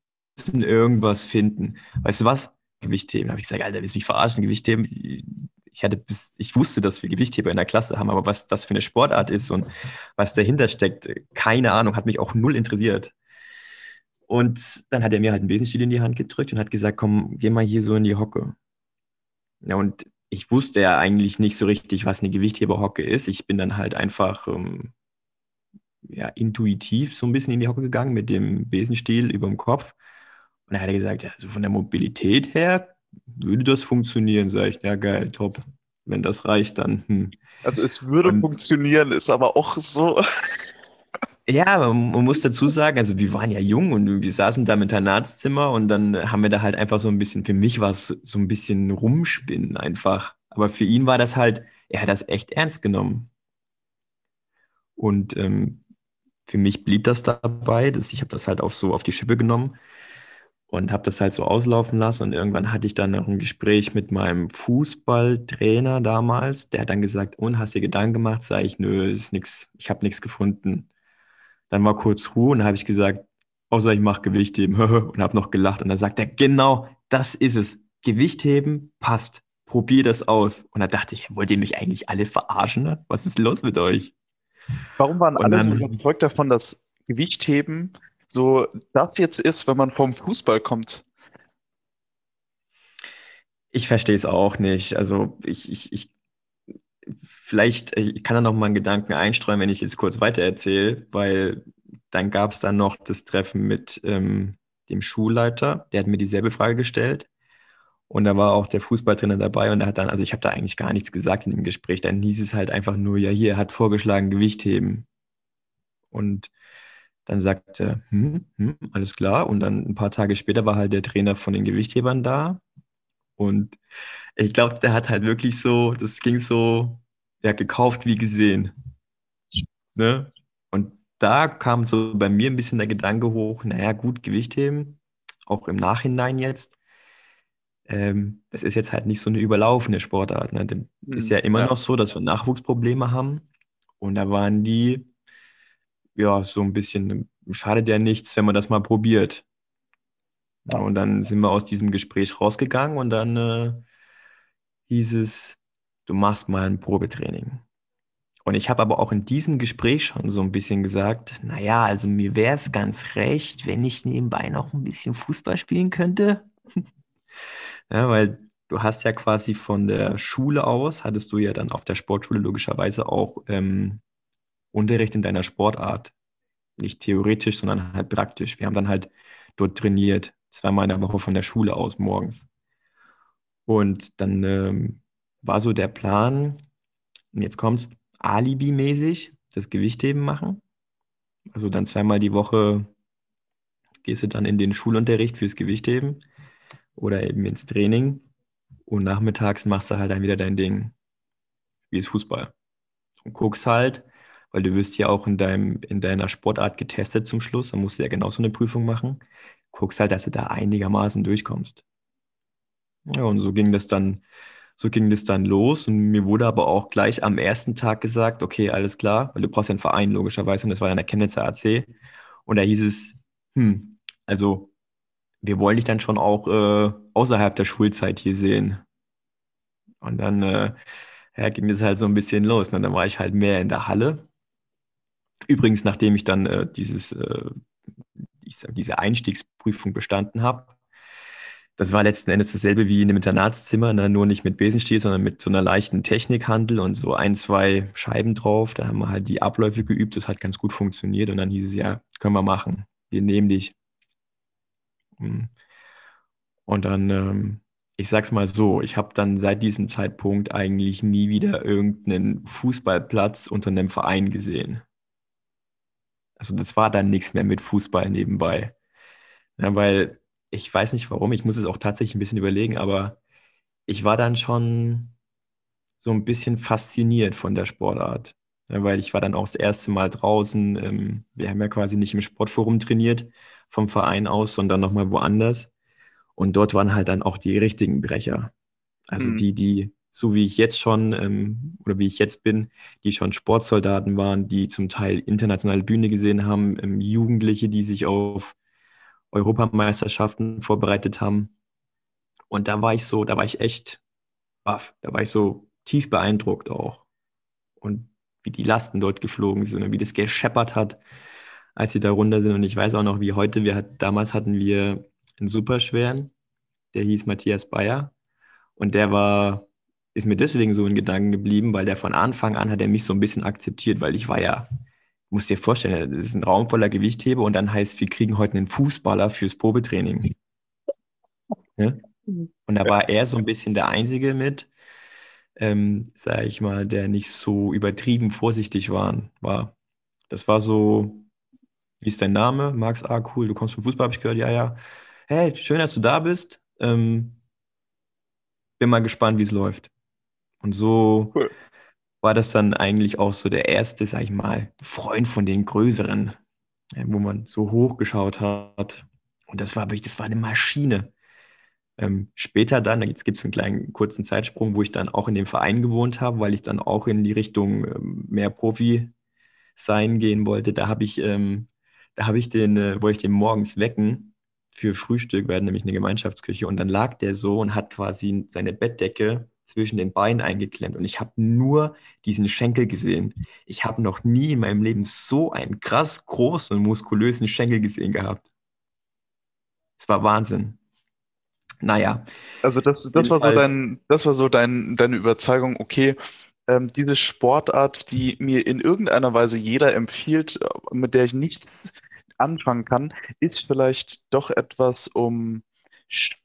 S2: irgendwas finden. Weißt du was? Gewichtheben. Habe ich gesagt, Alter, willst du mich verarschen? Gewichtheben? Ich hatte bis, ich wusste, dass wir Gewichtheber in der Klasse haben, aber was das für eine Sportart ist und was dahinter steckt, keine Ahnung, hat mich auch null interessiert. Und dann hat er mir halt einen Besenstiel in die Hand gedrückt und hat gesagt, komm, geh mal hier so in die Hocke. Ja, und ich wusste ja eigentlich nicht so richtig, was eine Gewichtheberhocke ist. Ich bin dann halt einfach ähm, ja, intuitiv so ein bisschen in die Hocke gegangen mit dem Besenstiel über dem Kopf. Und dann hat er gesagt, ja, so von der Mobilität her würde das funktionieren. Sag ich, ja geil, top. Wenn das reicht, dann. Hm.
S1: Also es würde Und, funktionieren, ist aber auch so.
S2: Ja, man, man muss dazu sagen, also wir waren ja jung und wir saßen da im Internatszimmer und dann haben wir da halt einfach so ein bisschen, für mich war es so ein bisschen rumspinnen einfach. Aber für ihn war das halt, er hat das echt ernst genommen. Und ähm, für mich blieb das dabei, dass ich habe das halt auch so auf die Schippe genommen und habe das halt so auslaufen lassen. Und irgendwann hatte ich dann noch ein Gespräch mit meinem Fußballtrainer damals. Der hat dann gesagt, und hast dir Gedanken gemacht? Sag ich, nö, ist nix, ich habe nichts gefunden. Dann war kurz Ruhe und habe ich gesagt, außer ich mache Gewichtheben und habe noch gelacht. Und dann sagt er, genau, das ist es. Gewichtheben passt. Probier das aus. Und da dachte ich, wollt ihr mich eigentlich alle verarschen? Ne? Was ist los mit euch?
S1: Warum waren alle so überzeugt davon, dass Gewichtheben so das jetzt ist, wenn man vom Fußball kommt?
S2: Ich verstehe es auch nicht. Also ich, ich, ich vielleicht, ich kann da noch mal einen Gedanken einstreuen, wenn ich jetzt kurz weitererzähle, weil dann gab es dann noch das Treffen mit ähm, dem Schulleiter, der hat mir dieselbe Frage gestellt. Und da war auch der Fußballtrainer dabei und er hat dann, also ich habe da eigentlich gar nichts gesagt in dem Gespräch. Dann hieß es halt einfach nur, ja, hier, er hat vorgeschlagen, Gewicht heben. Und dann sagte er, hm, hm, alles klar. Und dann ein paar Tage später war halt der Trainer von den Gewichthebern da. Und ich glaube, der hat halt wirklich so, das ging so, er hat gekauft wie gesehen. Ne? Und da kam so bei mir ein bisschen der Gedanke hoch, naja, gut, Gewichtheben, auch im Nachhinein jetzt. Ähm, das ist jetzt halt nicht so eine überlaufende Sportart. Ne? Das ist hm, ja immer ja. noch so, dass wir Nachwuchsprobleme haben. Und da waren die, ja, so ein bisschen, schadet ja nichts, wenn man das mal probiert. Ja. Und dann sind wir aus diesem Gespräch rausgegangen und dann äh, hieß es, du machst mal ein Probetraining. Und ich habe aber auch in diesem Gespräch schon so ein bisschen gesagt, naja, also mir wäre es ganz recht, wenn ich nebenbei noch ein bisschen Fußball spielen könnte. ja, weil du hast ja quasi von der Schule aus, hattest du ja dann auf der Sportschule logischerweise auch ähm, Unterricht in deiner Sportart. Nicht theoretisch, sondern halt praktisch. Wir haben dann halt dort trainiert, zweimal in der Woche von der Schule aus morgens. Und dann ähm, war so der Plan, und jetzt kommt's, Alibi-mäßig das Gewichtheben machen. Also dann zweimal die Woche gehst du dann in den Schulunterricht fürs Gewichtheben oder eben ins Training und nachmittags machst du halt dann wieder dein Ding, wie es Fußball. Und guckst halt, weil du wirst ja auch in, deinem, in deiner Sportart getestet zum Schluss, dann musst du ja genauso eine Prüfung machen. Guckst halt, dass du da einigermaßen durchkommst. Ja, und so ging das dann so ging das dann los und mir wurde aber auch gleich am ersten Tag gesagt, okay, alles klar, weil du brauchst ja einen Verein logischerweise und das war dann der Chemnitzer AC und da hieß es, hm, also wir wollen dich dann schon auch äh, außerhalb der Schulzeit hier sehen. Und dann äh, ja, ging das halt so ein bisschen los. Und dann war ich halt mehr in der Halle. Übrigens, nachdem ich dann äh, dieses, äh, diese Einstiegsprüfung bestanden habe, das war letzten Endes dasselbe wie in einem Internatszimmer, ne? nur nicht mit Besenstiel, sondern mit so einer leichten Technikhandel und so ein, zwei Scheiben drauf. Da haben wir halt die Abläufe geübt, das hat ganz gut funktioniert und dann hieß es ja, können wir machen, wir nehmen dich. Hm. Und dann, ähm, ich sag's mal so, ich habe dann seit diesem Zeitpunkt eigentlich nie wieder irgendeinen Fußballplatz unter einem Verein gesehen. Also das war dann nichts mehr mit Fußball nebenbei. Ja, weil ich weiß nicht warum, ich muss es auch tatsächlich ein bisschen überlegen, aber ich war dann schon so ein bisschen fasziniert von der Sportart. Ja, weil ich war dann auch das erste Mal draußen. Ähm, wir haben ja quasi nicht im Sportforum trainiert vom Verein aus, sondern nochmal woanders. Und dort waren halt dann auch die richtigen Brecher. Also mhm. die, die, so wie ich jetzt schon ähm, oder wie ich jetzt bin, die schon Sportsoldaten waren, die zum Teil internationale Bühne gesehen haben, ähm, Jugendliche, die sich auf Europameisterschaften vorbereitet haben. Und da war ich so, da war ich echt baff. Da war ich so tief beeindruckt auch. Und wie die Lasten dort geflogen sind und wie das gescheppert hat, als sie da runter sind. Und ich weiß auch noch, wie heute, wir hat, damals hatten wir einen Superschweren, der hieß Matthias Bayer. Und der war, ist mir deswegen so in Gedanken geblieben, weil der von Anfang an hat er mich so ein bisschen akzeptiert, weil ich war ja musst dir vorstellen, das ist ein Raum voller Gewichthebe und dann heißt, wir kriegen heute einen Fußballer fürs Probetraining. Ja? Und da war er so ein bisschen der Einzige mit, ähm, sage ich mal, der nicht so übertrieben vorsichtig war. war. Das war so, wie ist dein Name? Max, ah, cool, du kommst vom Fußball, habe ich gehört, ja, ja. Hey, schön, dass du da bist. Ähm, bin mal gespannt, wie es läuft. Und so cool. war das dann eigentlich auch so der erste, sag ich mal, Freund von den Größeren, wo man so hochgeschaut hat. Und das war wirklich, das war eine Maschine. Ähm, später dann, jetzt gibt es einen kleinen kurzen Zeitsprung, wo ich dann auch in dem Verein gewohnt habe, weil ich dann auch in die Richtung ähm, mehr Profi sein gehen wollte. Da habe ich, ähm, da habe ich den, äh, wollte ich den morgens wecken für Frühstück, wir hatten nämlich eine Gemeinschaftsküche und dann lag der so und hat quasi seine Bettdecke zwischen den Beinen eingeklemmt und ich habe nur diesen Schenkel gesehen. Ich habe noch nie in meinem Leben so einen krass großen und muskulösen Schenkel gesehen gehabt. Es war Wahnsinn. Naja.
S1: Also das, das war so, dein, das war so dein, deine Überzeugung, okay, ähm, diese Sportart, die mir in irgendeiner Weise jeder empfiehlt, äh, mit der ich nichts anfangen kann, ist vielleicht doch etwas, um Sport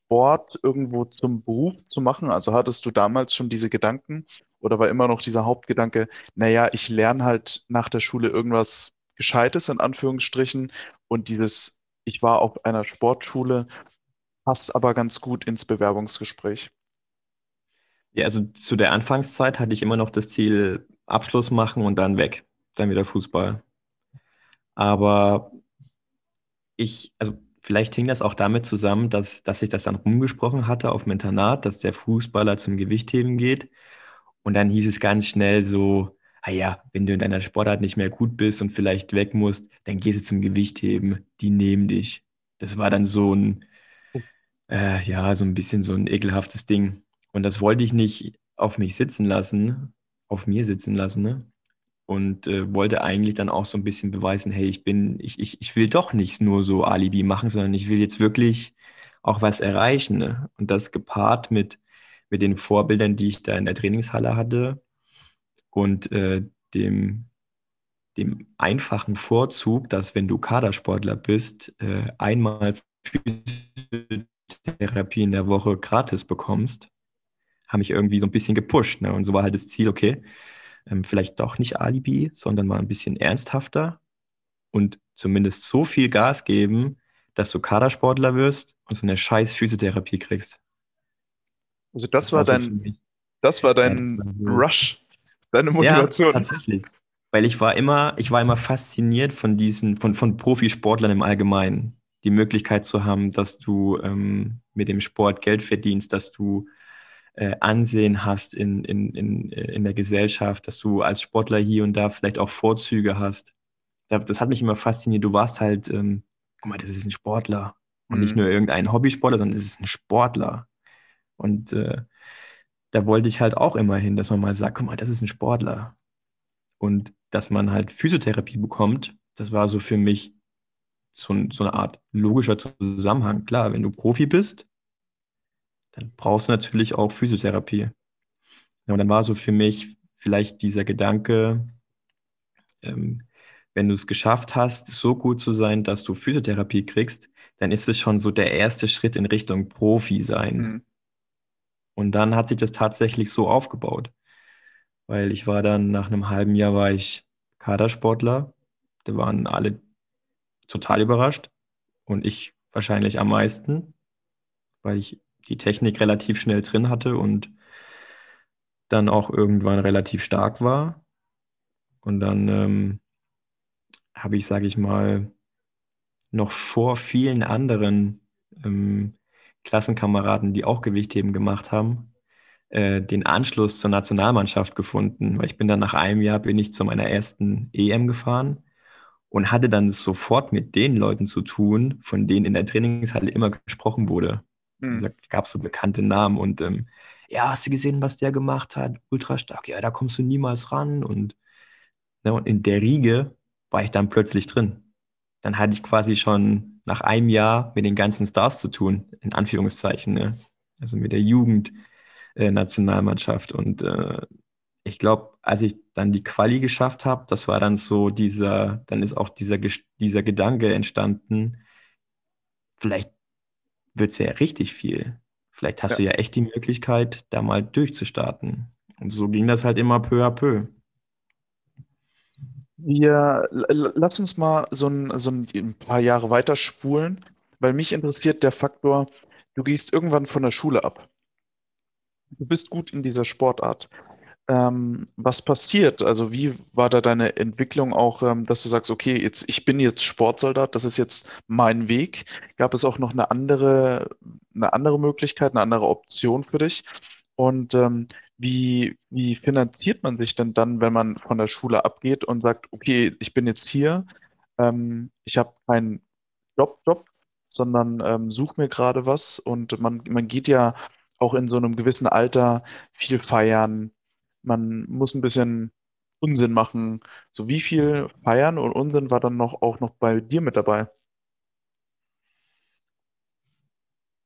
S1: irgendwo zum Beruf zu machen. Also hattest du damals schon diese Gedanken oder war immer noch dieser Hauptgedanke, naja, ich lerne halt nach der Schule irgendwas Gescheites in Anführungsstrichen und dieses, ich war auf einer Sportschule passt aber ganz gut ins Bewerbungsgespräch.
S2: Ja, also zu der Anfangszeit hatte ich immer noch das Ziel, Abschluss machen und dann weg, dann wieder Fußball. Aber ich, also vielleicht hing das auch damit zusammen, dass, dass ich das dann rumgesprochen hatte auf dem Internat, dass der Fußballer zum Gewichtheben geht. Und dann hieß es ganz schnell so, ah ja, wenn du in deiner Sportart nicht mehr gut bist und vielleicht weg musst, dann gehst du zum Gewichtheben, die nehmen dich. Das war dann so ein, äh, ja, so ein bisschen so ein ekelhaftes Ding. Und das wollte ich nicht auf mich sitzen lassen, auf mir sitzen lassen, ne? Und äh, wollte eigentlich dann auch so ein bisschen beweisen, hey, ich bin, ich, ich, ich will doch nicht nur so Alibi machen, sondern ich will jetzt wirklich auch was erreichen. Ne? Und das gepaart mit, mit den Vorbildern, die ich da in der Trainingshalle hatte und äh, dem, dem einfachen Vorzug, dass wenn du Kadersportler bist, äh, einmal Therapie in der Woche gratis bekommst, haben mich irgendwie so ein bisschen gepusht. Ne? Und so war halt das Ziel, okay, ähm, vielleicht doch nicht Alibi, sondern mal ein bisschen ernsthafter und zumindest so viel Gas geben, dass du Kadersportler wirst und so eine scheiß Physiotherapie kriegst.
S1: Also das, das war, war dein, das war dein Rush, deine Motivation. Ja,
S2: tatsächlich. Weil ich war immer, ich war immer fasziniert von diesen, von, von Profisportlern im Allgemeinen die Möglichkeit zu haben, dass du ähm, mit dem Sport Geld verdienst, dass du äh, Ansehen hast in, in, in, äh, in der Gesellschaft, dass du als Sportler hier und da vielleicht auch Vorzüge hast. Das hat mich immer fasziniert. Du warst halt, ähm, guck mal, das ist ein Sportler. Und mhm. nicht nur irgendein Hobbysportler, sondern das ist ein Sportler. Und äh, da wollte ich halt auch immer hin, dass man mal sagt, guck mal, das ist ein Sportler. Und dass man halt Physiotherapie bekommt, das war so für mich so, so eine Art logischer Zusammenhang. Klar, wenn du Profi bist, dann brauchst du natürlich auch Physiotherapie. Ja, und dann war so für mich vielleicht dieser Gedanke, ähm, wenn du es geschafft hast, so gut zu sein, dass du Physiotherapie kriegst, dann ist es schon so der erste Schritt in Richtung Profi sein. Mhm. Und dann hat sich das tatsächlich so aufgebaut. Weil ich war dann nach einem halben Jahr war ich Kadersportler. Da waren alle total überrascht und ich wahrscheinlich am meisten, weil ich die Technik relativ schnell drin hatte und dann auch irgendwann relativ stark war. Und dann ähm, habe ich, sage ich mal, noch vor vielen anderen ähm, Klassenkameraden, die auch Gewichtheben gemacht haben, äh, den Anschluss zur Nationalmannschaft gefunden. Weil ich bin dann nach einem Jahr bin ich zu meiner ersten EM gefahren und hatte dann sofort mit den Leuten zu tun, von denen in der Trainingshalle immer gesprochen wurde. Mhm. Es gab so bekannte Namen und ähm, ja, hast du gesehen, was der gemacht hat? Ultra stark, ja, da kommst du niemals ran. Und, ne, und in der Riege war ich dann plötzlich drin. Dann hatte ich quasi schon nach einem Jahr mit den ganzen Stars zu tun, in Anführungszeichen. Ne? Also mit der Jugendnationalmannschaft. Äh, und äh, ich glaube, als ich dann die Quali geschafft habe, das war dann so dieser, dann ist auch dieser, dieser Gedanke entstanden, vielleicht wird es ja richtig viel. Vielleicht hast ja. du ja echt die Möglichkeit, da mal durchzustarten. Und so ging das halt immer peu à peu.
S1: Wir, lass uns mal so ein, so ein paar Jahre weiter spulen, weil mich interessiert der Faktor, du gehst irgendwann von der Schule ab. Du bist gut in dieser Sportart. Ähm, was passiert? Also wie war da deine Entwicklung auch, ähm, dass du sagst, okay, jetzt ich bin jetzt Sportsoldat, das ist jetzt mein Weg. Gab es auch noch eine andere, eine andere Möglichkeit, eine andere Option für dich? Und ähm, wie, wie finanziert man sich denn dann, wenn man von der Schule abgeht und sagt, okay, ich bin jetzt hier, ähm, ich habe keinen Job, Job, sondern ähm, suche mir gerade was und man, man geht ja auch in so einem gewissen Alter viel feiern, man muss ein bisschen Unsinn machen. So wie viel Feiern und Unsinn war dann noch auch noch bei dir mit dabei?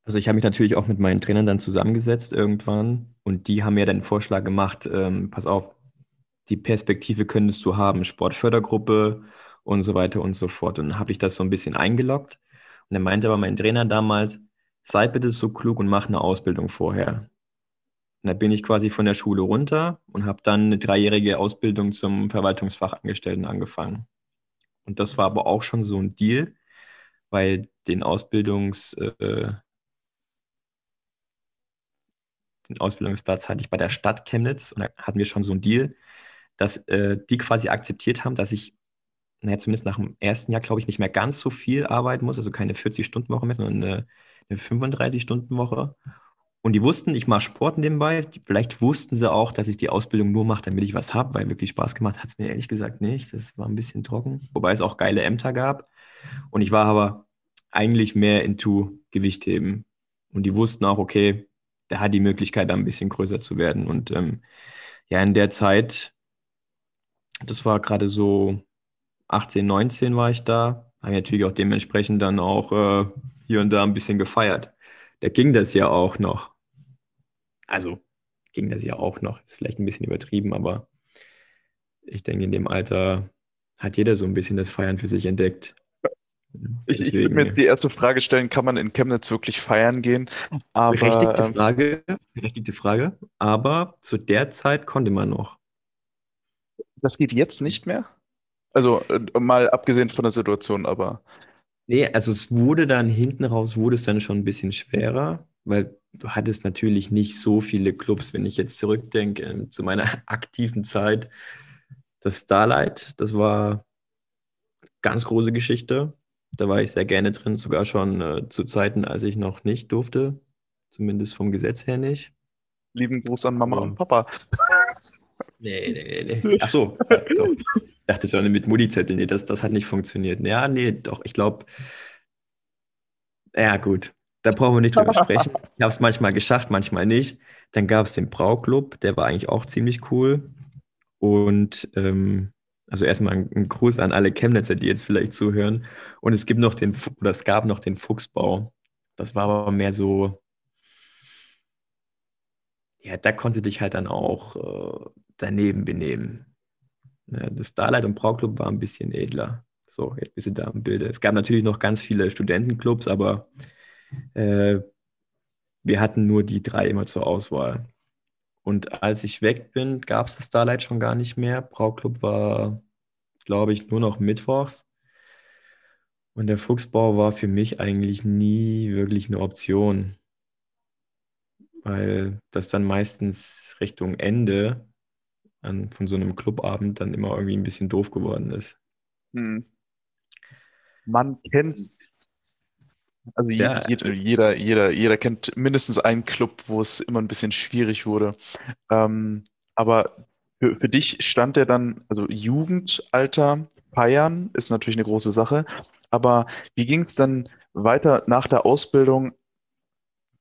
S2: Also ich habe mich natürlich auch mit meinen Trainern dann zusammengesetzt irgendwann und die haben mir dann den Vorschlag gemacht, ähm, pass auf, die Perspektive könntest du haben, Sportfördergruppe und so weiter und so fort. Und dann habe ich das so ein bisschen eingeloggt und dann meinte aber mein Trainer damals, sei bitte so klug und mach eine Ausbildung vorher. Und da bin ich quasi von der Schule runter und habe dann eine dreijährige Ausbildung zum Verwaltungsfachangestellten angefangen. Und das war aber auch schon so ein Deal, weil den Ausbildungs, äh, den Ausbildungsplatz hatte ich bei der Stadt Chemnitz und da hatten wir schon so ein Deal, dass äh, die quasi akzeptiert haben, dass ich, naja, zumindest nach dem ersten Jahr, glaube ich, nicht mehr ganz so viel arbeiten muss, also keine 40-Stunden-Woche mehr, sondern eine, eine 35-Stunden-Woche. Und die wussten, ich mache Sport nebenbei. Vielleicht wussten sie auch, dass ich die Ausbildung nur mache, damit ich was habe, weil wirklich Spaß gemacht hat es mir ehrlich gesagt nicht. Das war ein bisschen trocken, wobei es auch geile Ämter gab. Und ich war aber eigentlich mehr into Gewichtheben. Und die wussten auch, okay, der hat die Möglichkeit, da ein bisschen größer zu werden. Und ähm, ja, in der Zeit, das war gerade so 18, 19 war ich da, habe ich natürlich auch dementsprechend dann auch äh, hier und da ein bisschen gefeiert. Da ging das ja auch noch also ging das ja auch noch. Ist vielleicht ein bisschen übertrieben, aber ich denke, in dem Alter hat jeder so ein bisschen das Feiern für sich entdeckt.
S1: Ich, ich würde mir jetzt die erste Frage stellen, kann man in Chemnitz wirklich feiern gehen?
S2: Aber, berechtigte, ähm, Frage, berechtigte Frage, aber zu der Zeit konnte man noch.
S1: Das geht jetzt nicht mehr? Also äh, mal abgesehen von der Situation, aber.
S2: Nee, also es wurde dann hinten raus, wurde es dann schon ein bisschen schwerer, weil du hattest natürlich nicht so viele Clubs, wenn ich jetzt zurückdenke äh, zu meiner aktiven Zeit. Das Starlight, das war ganz große Geschichte. Da war ich sehr gerne drin, sogar schon äh, zu Zeiten, als ich noch nicht durfte. Zumindest vom Gesetz her nicht.
S1: Lieben Gruß an Mama und Papa.
S2: Nee, nee, nee. Ach so, ja, doch. Ich dachte schon mit Mutti-Zettel, nee, das, das hat nicht funktioniert. Ja, nee, doch, ich glaube, ja, gut. Da brauchen wir nicht drüber sprechen. Ich habe es manchmal geschafft, manchmal nicht. Dann gab es den Brauclub, der war eigentlich auch ziemlich cool. Und ähm, also erstmal ein, Gruß an alle Chemnitzer, die jetzt vielleicht zuhören. Und es gibt noch den, oder es gab noch den Fuchsbau. Das war aber mehr so, ja, da konnte dich halt dann auch äh, daneben benehmen. Ja, das Starlight und Brauclub war ein bisschen edler. So, jetzt bist du da im Bilde. Es gab natürlich noch ganz viele Studentenclubs, aber äh, wir hatten nur die drei immer zur Auswahl. Und als ich weg bin, gab es das Starlight schon gar nicht mehr. Brauclub war, glaube ich, nur noch mittwochs. Und der Fuchsbau war für mich eigentlich nie wirklich eine Option, weil das dann meistens Richtung Ende an, von so einem Clubabend dann immer irgendwie ein bisschen doof geworden ist. Hm.
S1: Man kennt also ja, jeder, jeder, jeder, jeder kennt mindestens einen Club, wo es immer ein bisschen schwierig wurde. Ähm, aber für, für dich stand der dann, also Jugendalter feiern ist natürlich eine große Sache. Aber wie ging es dann weiter nach der Ausbildung?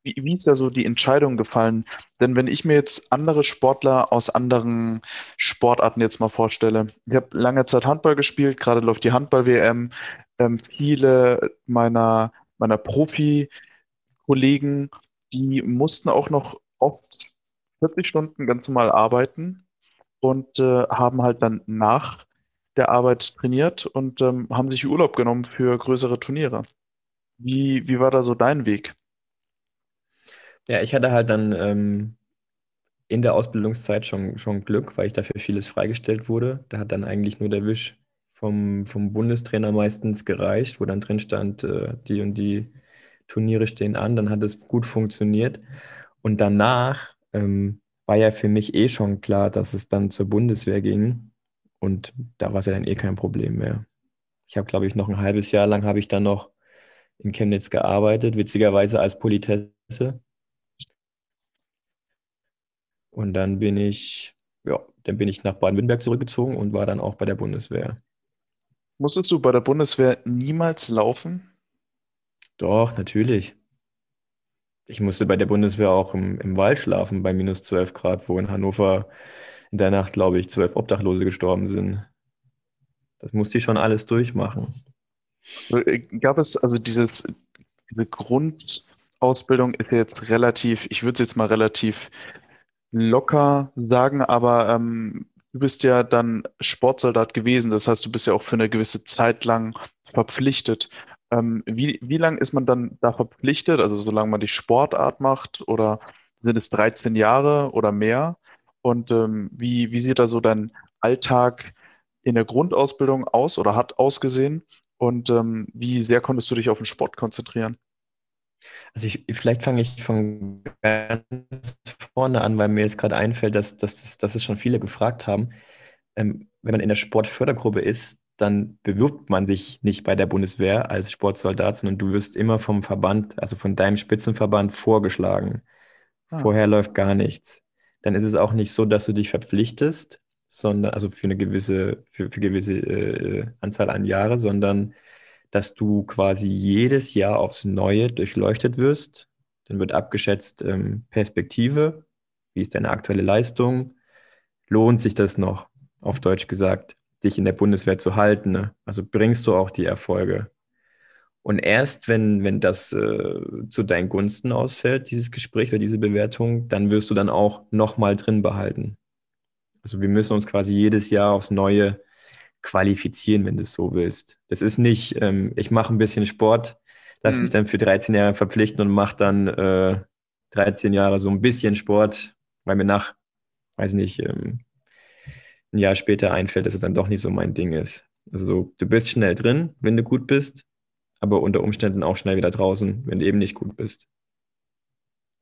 S1: Wie, wie ist da so die Entscheidung gefallen? Denn wenn ich mir jetzt andere Sportler aus anderen Sportarten jetzt mal vorstelle, ich habe lange Zeit Handball gespielt, gerade läuft die Handball-WM. Ähm, viele meiner meiner Profi-Kollegen, die mussten auch noch oft 40 Stunden ganz normal arbeiten und äh, haben halt dann nach der Arbeit trainiert und ähm, haben sich Urlaub genommen für größere Turniere. Wie, wie war da so dein Weg?
S2: Ja, ich hatte halt dann ähm, in der Ausbildungszeit schon, schon Glück, weil ich dafür vieles freigestellt wurde. Da hat dann eigentlich nur der Wisch vom, vom Bundestrainer meistens gereicht, wo dann drin stand, äh, die und die Turniere stehen an. Dann hat es gut funktioniert. Und danach ähm, war ja für mich eh schon klar, dass es dann zur Bundeswehr ging. Und da war es ja dann eh kein Problem mehr. Ich habe, glaube ich, noch ein halbes Jahr lang habe ich dann noch in Chemnitz gearbeitet, witzigerweise als Politesse. Und dann bin ich, ja, dann bin ich nach Baden-Württemberg zurückgezogen und war dann auch bei der Bundeswehr.
S1: Musstest du bei der Bundeswehr niemals laufen?
S2: Doch, natürlich. Ich musste bei der Bundeswehr auch im, im Wald schlafen bei minus 12 Grad, wo in Hannover in der Nacht, glaube ich, zwölf Obdachlose gestorben sind. Das musste ich schon alles durchmachen.
S1: Äh, gab es also dieses, diese Grundausbildung ist ja jetzt relativ, ich würde es jetzt mal relativ locker sagen, aber ähm, du bist ja dann Sportsoldat gewesen. Das heißt, du bist ja auch für eine gewisse Zeit lang verpflichtet. Ähm, wie, wie lang ist man dann da verpflichtet? Also solange man die Sportart macht oder sind es 13 Jahre oder mehr? Und ähm, wie, wie sieht da so dein Alltag in der Grundausbildung aus oder hat ausgesehen? Und ähm, wie sehr konntest du dich auf den Sport konzentrieren?
S2: Also ich, vielleicht fange ich von ganz vorne an, weil mir jetzt gerade einfällt, dass, dass, dass es schon viele gefragt haben. Ähm, wenn man in der Sportfördergruppe ist, dann bewirbt man sich nicht bei der Bundeswehr als Sportsoldat, sondern du wirst immer vom Verband, also von deinem Spitzenverband vorgeschlagen. Ah. Vorher läuft gar nichts. Dann ist es auch nicht so, dass du dich verpflichtest, sondern also für eine gewisse, für, für gewisse äh, Anzahl an Jahre, sondern dass du quasi jedes Jahr aufs Neue durchleuchtet wirst. Dann wird abgeschätzt ähm, Perspektive, wie ist deine aktuelle Leistung, lohnt sich das noch, auf Deutsch gesagt, dich in der Bundeswehr zu halten. Ne? Also bringst du auch die Erfolge. Und erst wenn, wenn das äh, zu deinen Gunsten ausfällt, dieses Gespräch oder diese Bewertung, dann wirst du dann auch nochmal drin behalten. Also wir müssen uns quasi jedes Jahr aufs Neue qualifizieren, wenn du es so willst. Das ist nicht, ähm, ich mache ein bisschen Sport, lass mhm. mich dann für 13 Jahre verpflichten und mache dann äh, 13 Jahre so ein bisschen Sport, weil mir nach, weiß nicht, ähm, ein Jahr später einfällt, dass es dann doch nicht so mein Ding ist. Also so, du bist schnell drin, wenn du gut bist, aber unter Umständen auch schnell wieder draußen, wenn du eben nicht gut bist.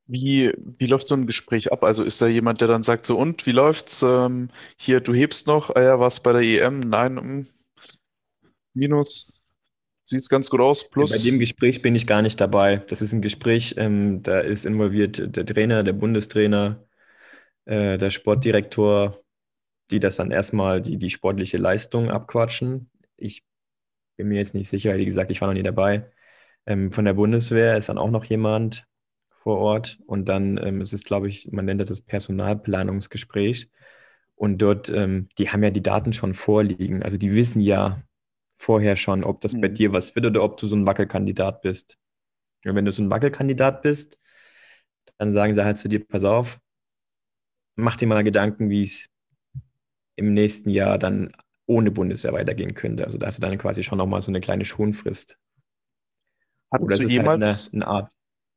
S1: Wie, wie läuft so ein Gespräch ab? Also ist da jemand, der dann sagt so, und wie läuft's? Ähm, hier, du hebst noch, ah ja, was bei der EM? Nein, um, minus, sieht ganz gut aus, plus.
S2: Bei dem Gespräch bin ich gar nicht dabei. Das ist ein Gespräch, ähm, da ist involviert der Trainer, der Bundestrainer, äh, der Sportdirektor, die das dann erstmal die, die sportliche Leistung abquatschen. Ich bin mir jetzt nicht sicher, wie gesagt, ich war noch nie dabei. Ähm, von der Bundeswehr ist dann auch noch jemand, vor Ort. Und dann ähm, ist es, glaube ich, man nennt das das Personalplanungsgespräch. Und dort, ähm, die haben ja die Daten schon vorliegen. Also die wissen ja vorher schon, ob das mhm. bei dir was wird oder ob du so ein Wackelkandidat bist. Und wenn du so ein Wackelkandidat bist, dann sagen sie halt zu dir, pass auf, mach dir mal Gedanken, wie es im nächsten Jahr dann ohne Bundeswehr weitergehen könnte. Also da hast du dann quasi schon nochmal so eine kleine Schonfrist.
S1: Hattest Oder du jemals halt eine, eine Art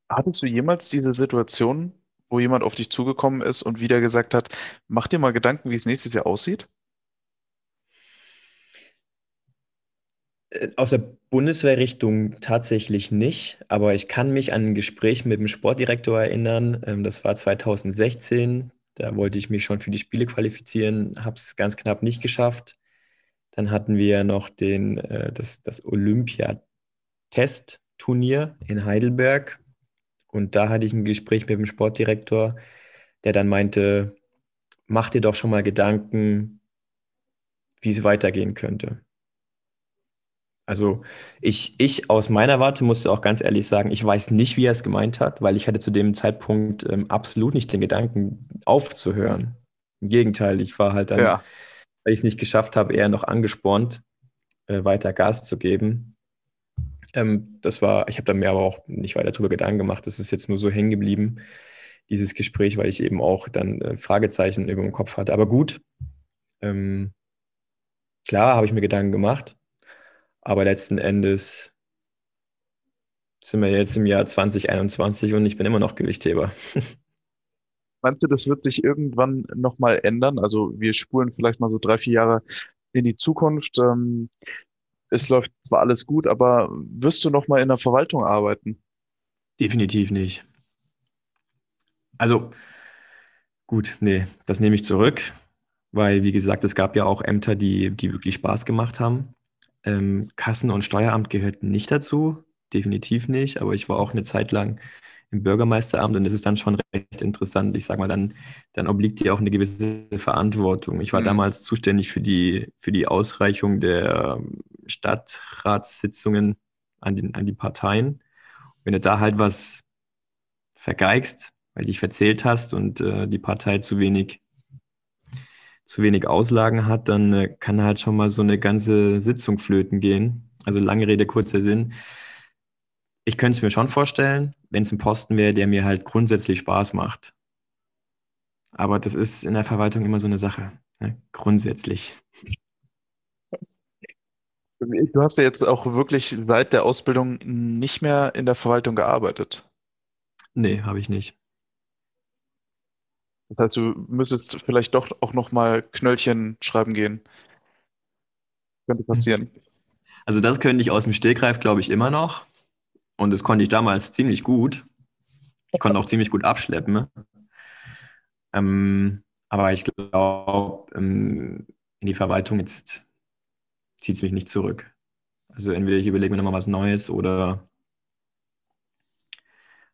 S1: Hattest du jemals diese Situation, wo jemand auf dich zugekommen ist und wieder gesagt hat, mach dir mal Gedanken, wie es nächstes Jahr aussieht?
S2: Äh, aus der Bundeswehrrichtung tatsächlich nicht, aber ich kann mich an ein Gespräch mit dem Sportdirektor erinnern. Ähm, das war 2016. Da wollte ich mich schon für die Spiele qualifizieren, habe es ganz knapp nicht geschafft. Dann hatten wir noch den, äh, das, das Olympia-Test-Turnier in Heidelberg. Und da hatte ich ein Gespräch mit dem Sportdirektor, der dann meinte, mach dir doch schon mal Gedanken, wie es weitergehen könnte. Also ich, ich aus meiner Warte musste auch ganz ehrlich sagen, ich weiß nicht, wie er es gemeint hat, weil ich hatte zu dem Zeitpunkt ähm, absolut nicht den Gedanken aufzuhören. Im Gegenteil, ich war halt dann, ja. weil ich es nicht geschafft habe, eher noch angespornt, äh, weiter Gas zu geben. Ähm, das war, ich habe da mir aber auch nicht weiter darüber Gedanken gemacht. Das ist jetzt nur so hängen geblieben, dieses Gespräch, weil ich eben auch dann äh, Fragezeichen über dem Kopf hatte. Aber gut, ähm, klar habe ich mir Gedanken gemacht, aber letzten Endes sind wir jetzt im Jahr 2021 und ich bin immer noch Gewichtheber.
S1: Meinst du, das wird sich irgendwann nochmal ändern? Also wir spulen vielleicht mal so drei, vier Jahre in die Zukunft? Ähm, es läuft zwar alles gut, aber wirst du noch mal in der Verwaltung arbeiten?
S2: Definitiv nicht. Also gut, nee, das nehme ich zurück, weil wie gesagt, es gab ja auch Ämter, die, die wirklich Spaß gemacht haben. Ähm, Kassen- und Steueramt gehört nicht dazu, definitiv nicht, aber ich war auch eine Zeit lang im Bürgermeisteramt und es ist dann schon recht interessant. Ich sage mal, dann, dann obliegt dir auch eine gewisse Verantwortung. Ich war mhm. damals zuständig für die, für die Ausreichung der Stadtratssitzungen an, den, an die Parteien. Wenn du da halt was vergeigst, weil dich verzählt hast und äh, die Partei zu wenig zu wenig Auslagen hat, dann äh, kann halt schon mal so eine ganze Sitzung flöten gehen. Also lange Rede, kurzer Sinn. Ich könnte es mir schon vorstellen, wenn es ein Posten wäre, der mir halt grundsätzlich Spaß macht. Aber das ist in der Verwaltung immer so eine Sache. Ne? Grundsätzlich.
S1: Du hast ja jetzt auch wirklich seit der Ausbildung nicht mehr in der Verwaltung gearbeitet.
S2: Nee, habe ich nicht.
S1: Das heißt, du müsstest vielleicht doch auch noch mal Knöllchen schreiben gehen. Könnte passieren.
S2: Also das könnte ich aus dem Stegreif, glaube ich, immer noch. Und das konnte ich damals ziemlich gut. Ich konnte auch ziemlich gut abschleppen. Ähm, aber ich glaube, ähm, in die Verwaltung jetzt zieht es mich nicht zurück. Also entweder ich überlege mir nochmal was Neues oder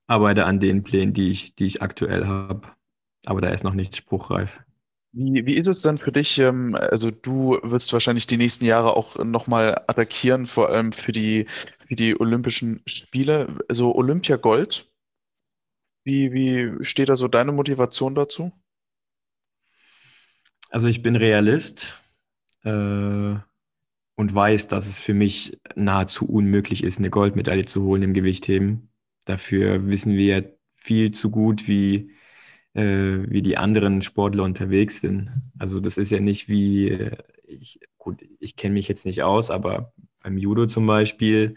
S2: arbeite an den Plänen, die ich, die ich aktuell habe. Aber da ist noch nichts spruchreif.
S1: Wie, wie ist es dann für dich? Ähm, also du wirst wahrscheinlich die nächsten Jahre auch nochmal attackieren, vor allem für die, für die Olympischen Spiele. Also Olympia Gold. Wie, wie steht da so deine Motivation dazu?
S2: Also ich bin Realist äh, und weiß, dass es für mich nahezu unmöglich ist, eine Goldmedaille zu holen im Gewichtheben. Dafür wissen wir viel zu gut, wie äh, wie die anderen Sportler unterwegs sind. Also das ist ja nicht wie, äh, ich, gut, ich kenne mich jetzt nicht aus, aber beim Judo zum Beispiel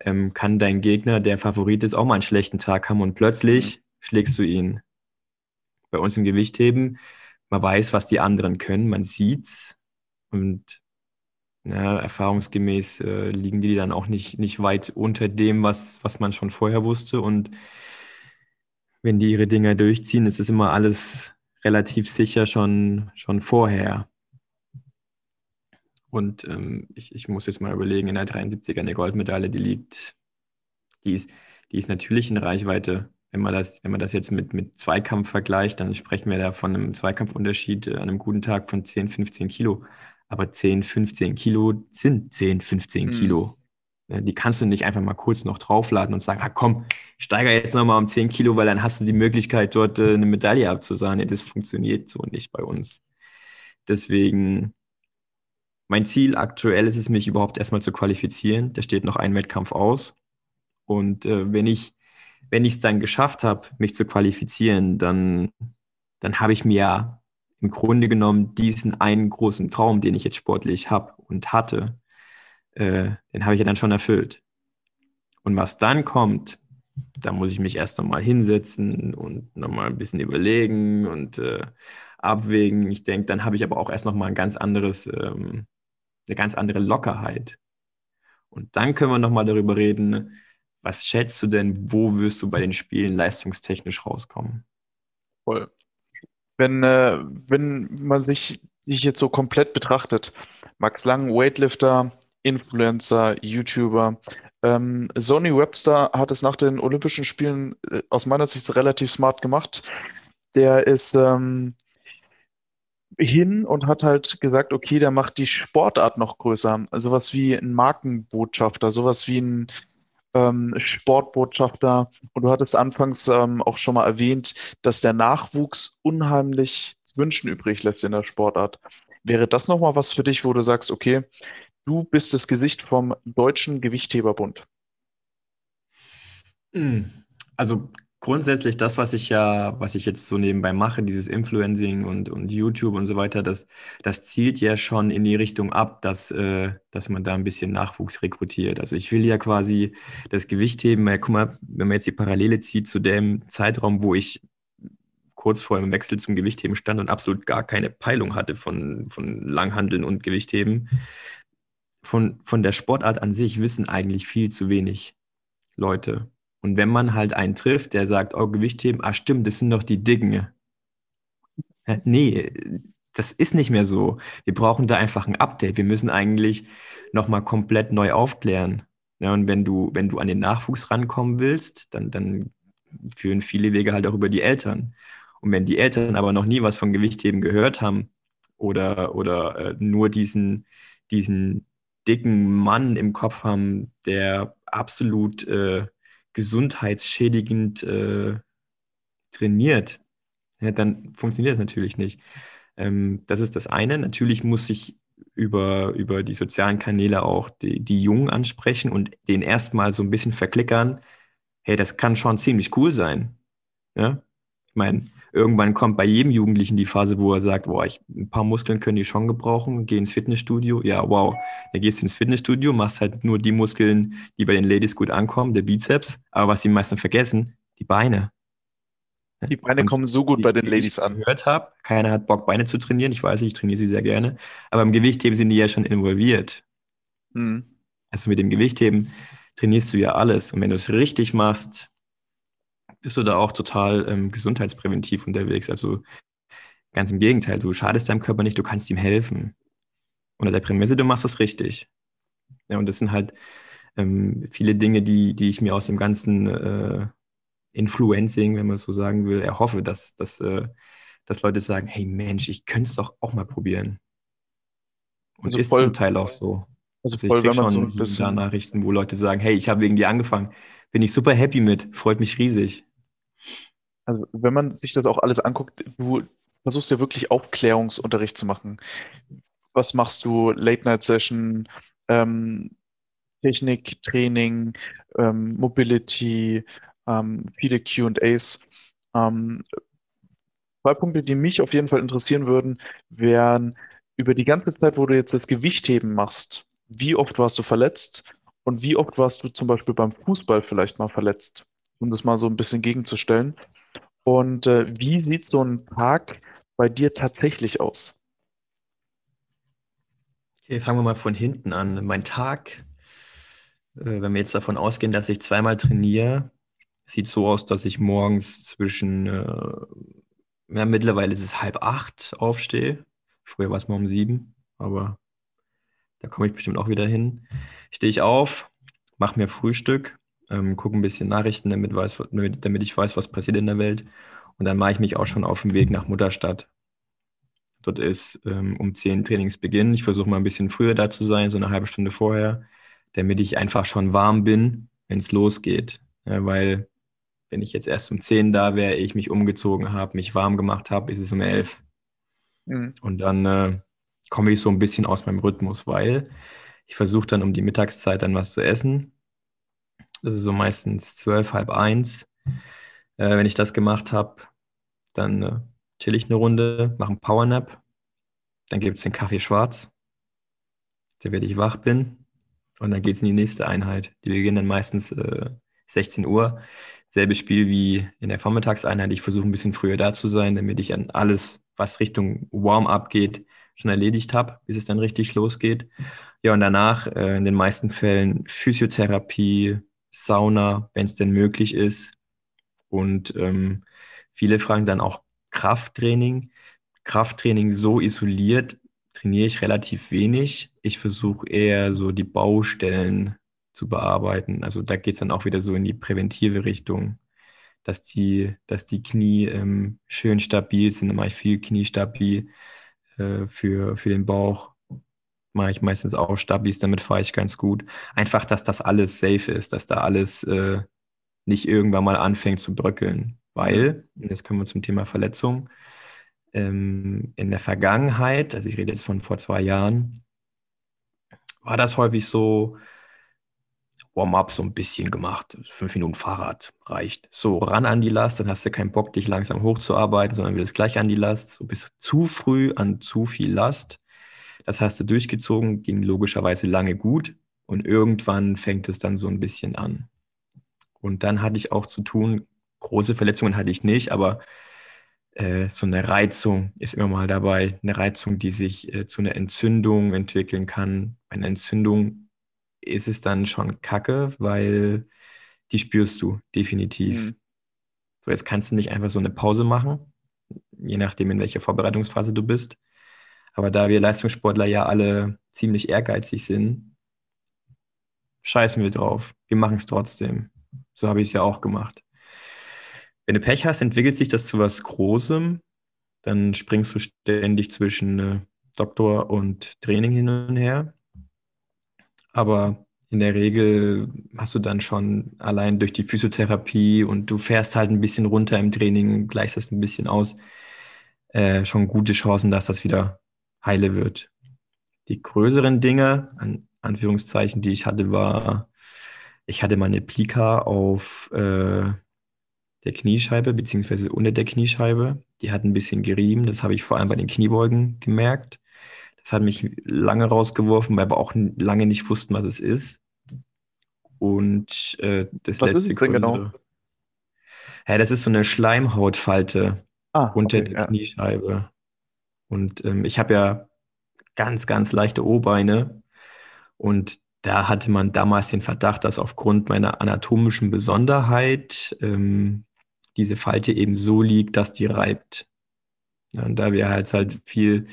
S2: ähm, kann dein Gegner, der Favorit ist, auch mal einen schlechten Tag haben und plötzlich schlägst du ihn. Bei uns im Gewichtheben, man weiß, was die anderen können, man sieht's und ja, erfahrungsgemäß äh, liegen die dann auch nicht, nicht weit unter dem, was, was man schon vorher wusste und wenn die ihre Dinger durchziehen, ist es immer alles relativ sicher schon, schon vorher. Und ähm, ich, ich muss jetzt mal überlegen, in der 73er eine Goldmedaille, die liegt, die ist, die ist natürlich in Reichweite. Wenn man das, wenn man das jetzt mit, mit Zweikampf vergleicht, dann sprechen wir da von einem Zweikampfunterschied äh, an einem guten Tag von 10, 15 Kilo. Aber 10, 15 Kilo sind 10, 15 hm. Kilo. Ne, die kannst du nicht einfach mal kurz noch draufladen und sagen, ah komm, steigere jetzt nochmal um 10 Kilo, weil dann hast du die Möglichkeit, dort äh, eine Medaille abzusahnen. Das funktioniert so nicht bei uns. Deswegen, mein Ziel aktuell ist es, mich überhaupt erstmal zu qualifizieren. Da steht noch ein Wettkampf aus. Und äh, wenn ich wenn ich es dann geschafft habe, mich zu qualifizieren, dann, dann habe ich mir ja im Grunde genommen diesen einen großen Traum, den ich jetzt sportlich habe und hatte, äh, den habe ich ja dann schon erfüllt. Und was dann kommt, da muss ich mich erst nochmal hinsetzen und nochmal ein bisschen überlegen und äh, abwägen. Ich denke, dann habe ich aber auch erst nochmal ein ganz anderes, ähm, eine ganz andere Lockerheit. Und dann können wir nochmal darüber reden, was schätzt du denn, wo wirst du bei den Spielen leistungstechnisch rauskommen?
S1: Voll. Wenn, äh, wenn man sich, sich jetzt so komplett betrachtet, Max Lang, Weightlifter, Influencer, YouTuber. Ähm, Sony Webster hat es nach den Olympischen Spielen äh, aus meiner Sicht relativ smart gemacht. Der ist ähm, hin und hat halt gesagt, okay, der macht die Sportart noch größer. Also sowas wie ein Markenbotschafter, sowas wie ein ähm, Sportbotschafter. Und du hattest anfangs ähm, auch schon mal erwähnt, dass der Nachwuchs unheimlich zu wünschen übrig lässt in der Sportart. Wäre das nochmal was für dich, wo du sagst, okay, Du bist das Gesicht vom Deutschen Gewichtheberbund.
S2: Hm. Also grundsätzlich das, was ich ja, was ich jetzt so nebenbei mache, dieses Influencing und, und YouTube und so weiter, das, das zielt ja schon in die Richtung ab, dass, äh, dass man da ein bisschen Nachwuchs rekrutiert. Also ich will ja quasi das Gewichtheben, ja, guck mal, wenn man jetzt die Parallele zieht zu dem Zeitraum, wo ich kurz vor dem Wechsel zum Gewichtheben stand und absolut gar keine Peilung hatte von, von Langhandeln und Gewichtheben. Von, von der Sportart an sich wissen eigentlich viel zu wenig Leute. Und wenn man halt einen trifft, der sagt, oh, Gewichtheben, ah stimmt, das sind doch die Dicken. Nee, das ist nicht mehr so. Wir brauchen da einfach ein Update. Wir müssen eigentlich nochmal komplett neu aufklären. Ja, und wenn du, wenn du an den Nachwuchs rankommen willst, dann, dann führen viele Wege halt auch über die Eltern. Und wenn die Eltern aber noch nie was von Gewichtheben gehört haben oder, oder äh, nur diesen, diesen dicken Mann im Kopf haben, der absolut äh, gesundheitsschädigend äh, trainiert, ja, dann funktioniert das natürlich nicht. Ähm, das ist das eine. Natürlich muss ich über, über die sozialen Kanäle auch die, die Jungen ansprechen und den erstmal so ein bisschen verklickern. Hey, das kann schon ziemlich cool sein. Ja? Ich meine, irgendwann kommt bei jedem Jugendlichen die Phase, wo er sagt, boah, ich, ein paar Muskeln können die schon gebrauchen, geh ins Fitnessstudio. Ja, wow. Dann gehst du ins Fitnessstudio, machst halt nur die Muskeln, die bei den Ladies gut ankommen, der Bizeps. Aber was die meisten vergessen, die Beine.
S1: Die Beine und kommen so gut die, bei den Ladies an.
S2: gehört habe, keiner hat Bock, Beine zu trainieren. Ich weiß, ich trainiere sie sehr gerne. Aber im Gewichtheben sind die ja schon involviert. Mhm. Also mit dem Gewichtheben trainierst du ja alles. Und wenn du es richtig machst, bist du da auch total ähm, gesundheitspräventiv unterwegs. Also ganz im Gegenteil, du schadest deinem Körper nicht, du kannst ihm helfen. Unter der Prämisse, du machst es richtig. Ja, und das sind halt ähm, viele Dinge, die, die ich mir aus dem ganzen äh, Influencing, wenn man so sagen will, erhoffe, dass, dass, äh, dass Leute sagen, hey Mensch, ich könnte es doch auch mal probieren. Und also ist voll, zum Teil auch so. Also, also voll, ich kriege schon so ein bisschen Nachrichten, wo Leute sagen, hey, ich habe wegen dir angefangen. Bin ich super happy mit, freut mich riesig.
S1: Also wenn man sich das auch alles anguckt, du versuchst ja wirklich Aufklärungsunterricht zu machen. Was machst du? Late-Night-Session, ähm, Technik, Training, ähm, Mobility, ähm, viele QAs. Ähm, zwei Punkte, die mich auf jeden Fall interessieren würden, wären über die ganze Zeit, wo du jetzt das Gewichtheben machst, wie oft warst du verletzt und wie oft warst du zum Beispiel beim Fußball vielleicht mal verletzt, um das mal so ein bisschen gegenzustellen. Und äh, wie sieht so ein Tag bei dir tatsächlich aus?
S2: Okay, fangen wir mal von hinten an. Mein Tag, äh, wenn wir jetzt davon ausgehen, dass ich zweimal trainiere, Sieht so aus, dass ich morgens zwischen, äh, ja, mittlerweile ist es halb acht aufstehe. Früher war es mal um sieben, aber da komme ich bestimmt auch wieder hin. Stehe ich auf, mache mir Frühstück, ähm, gucke ein bisschen Nachrichten, damit, weiß, damit, damit ich weiß, was passiert in der Welt. Und dann mache ich mich auch schon auf den Weg nach Mutterstadt. Dort ist ähm, um 10 Trainingsbeginn. Ich versuche mal ein bisschen früher da zu sein, so eine halbe Stunde vorher, damit ich einfach schon warm bin, wenn es losgeht. Ja, weil wenn ich jetzt erst um 10 da wäre, ich mich umgezogen habe, mich warm gemacht habe, ist es um 11. Mhm. Und dann äh, komme ich so ein bisschen aus meinem Rhythmus, weil ich versuche dann um die Mittagszeit dann was zu essen. Ist so meistens 12, halb eins. Äh, wenn ich das gemacht habe, dann äh, chill ich eine Runde, mache einen Powernap. Dann gibt es den Kaffee schwarz. Werde ich wach bin. Und dann geht es in die nächste Einheit. Die beginnen dann meistens äh, 16 Uhr selbe Spiel wie in der Vormittagseinheit. Ich versuche ein bisschen früher da zu sein, damit ich an alles, was Richtung Warm-up geht, schon erledigt habe, bis es dann richtig losgeht. Ja, und danach äh, in den meisten Fällen Physiotherapie, Sauna, wenn es denn möglich ist. Und ähm, viele fragen dann auch Krafttraining. Krafttraining so isoliert trainiere ich relativ wenig. Ich versuche eher so die Baustellen zu bearbeiten. Also da geht es dann auch wieder so in die präventive Richtung, dass die, dass die Knie ähm, schön stabil sind. Dann mache ich viel Kniestabil äh, für, für den Bauch. Mache ich meistens auch Stabis, damit fahre ich ganz gut. Einfach, dass das alles safe ist, dass da alles äh, nicht irgendwann mal anfängt zu bröckeln. Weil, jetzt kommen wir zum Thema Verletzung, ähm, in der Vergangenheit, also ich rede jetzt von vor zwei Jahren, war das häufig so, Warm-up so ein bisschen gemacht. Fünf Minuten Fahrrad reicht. So ran an die Last, dann hast du keinen Bock, dich langsam hochzuarbeiten, sondern willst gleich an die Last. So bist zu früh an zu viel Last. Das hast du durchgezogen, ging logischerweise lange gut und irgendwann fängt es dann so ein bisschen an. Und dann hatte ich auch zu tun, große Verletzungen hatte ich nicht, aber äh, so eine Reizung ist immer mal dabei. Eine Reizung, die sich äh, zu einer Entzündung entwickeln kann. Bei einer Entzündung ist es dann schon kacke, weil die spürst du definitiv. Mhm. So, jetzt kannst du nicht einfach so eine Pause machen, je nachdem, in welcher Vorbereitungsphase du bist. Aber da wir Leistungssportler ja alle ziemlich ehrgeizig sind, scheißen wir drauf. Wir machen es trotzdem. So habe ich es ja auch gemacht. Wenn du Pech hast, entwickelt sich das zu was Großem. Dann springst du ständig zwischen äh, Doktor und Training hin und her. Aber in der Regel hast du dann schon allein durch die Physiotherapie und du fährst halt ein bisschen runter im Training, gleichst das ein bisschen aus, äh, schon gute Chancen, dass das wieder heile wird. Die größeren Dinge, an Anführungszeichen, die ich hatte, war, ich hatte meine Plika auf äh, der Kniescheibe, beziehungsweise unter der Kniescheibe. Die hat ein bisschen gerieben. Das habe ich vor allem bei den Kniebeugen gemerkt. Das hat mich lange rausgeworfen, weil wir auch lange nicht wussten, was es ist. Und äh, das was letzte ist es denn genau? Ja, das ist so eine Schleimhautfalte ah, unter okay, der ja. Kniescheibe. Und ähm, ich habe ja ganz, ganz leichte O-Beine. Und da hatte man damals den Verdacht, dass aufgrund meiner anatomischen Besonderheit ähm, diese Falte eben so liegt, dass die reibt. Ja, und da wir halt, halt viel,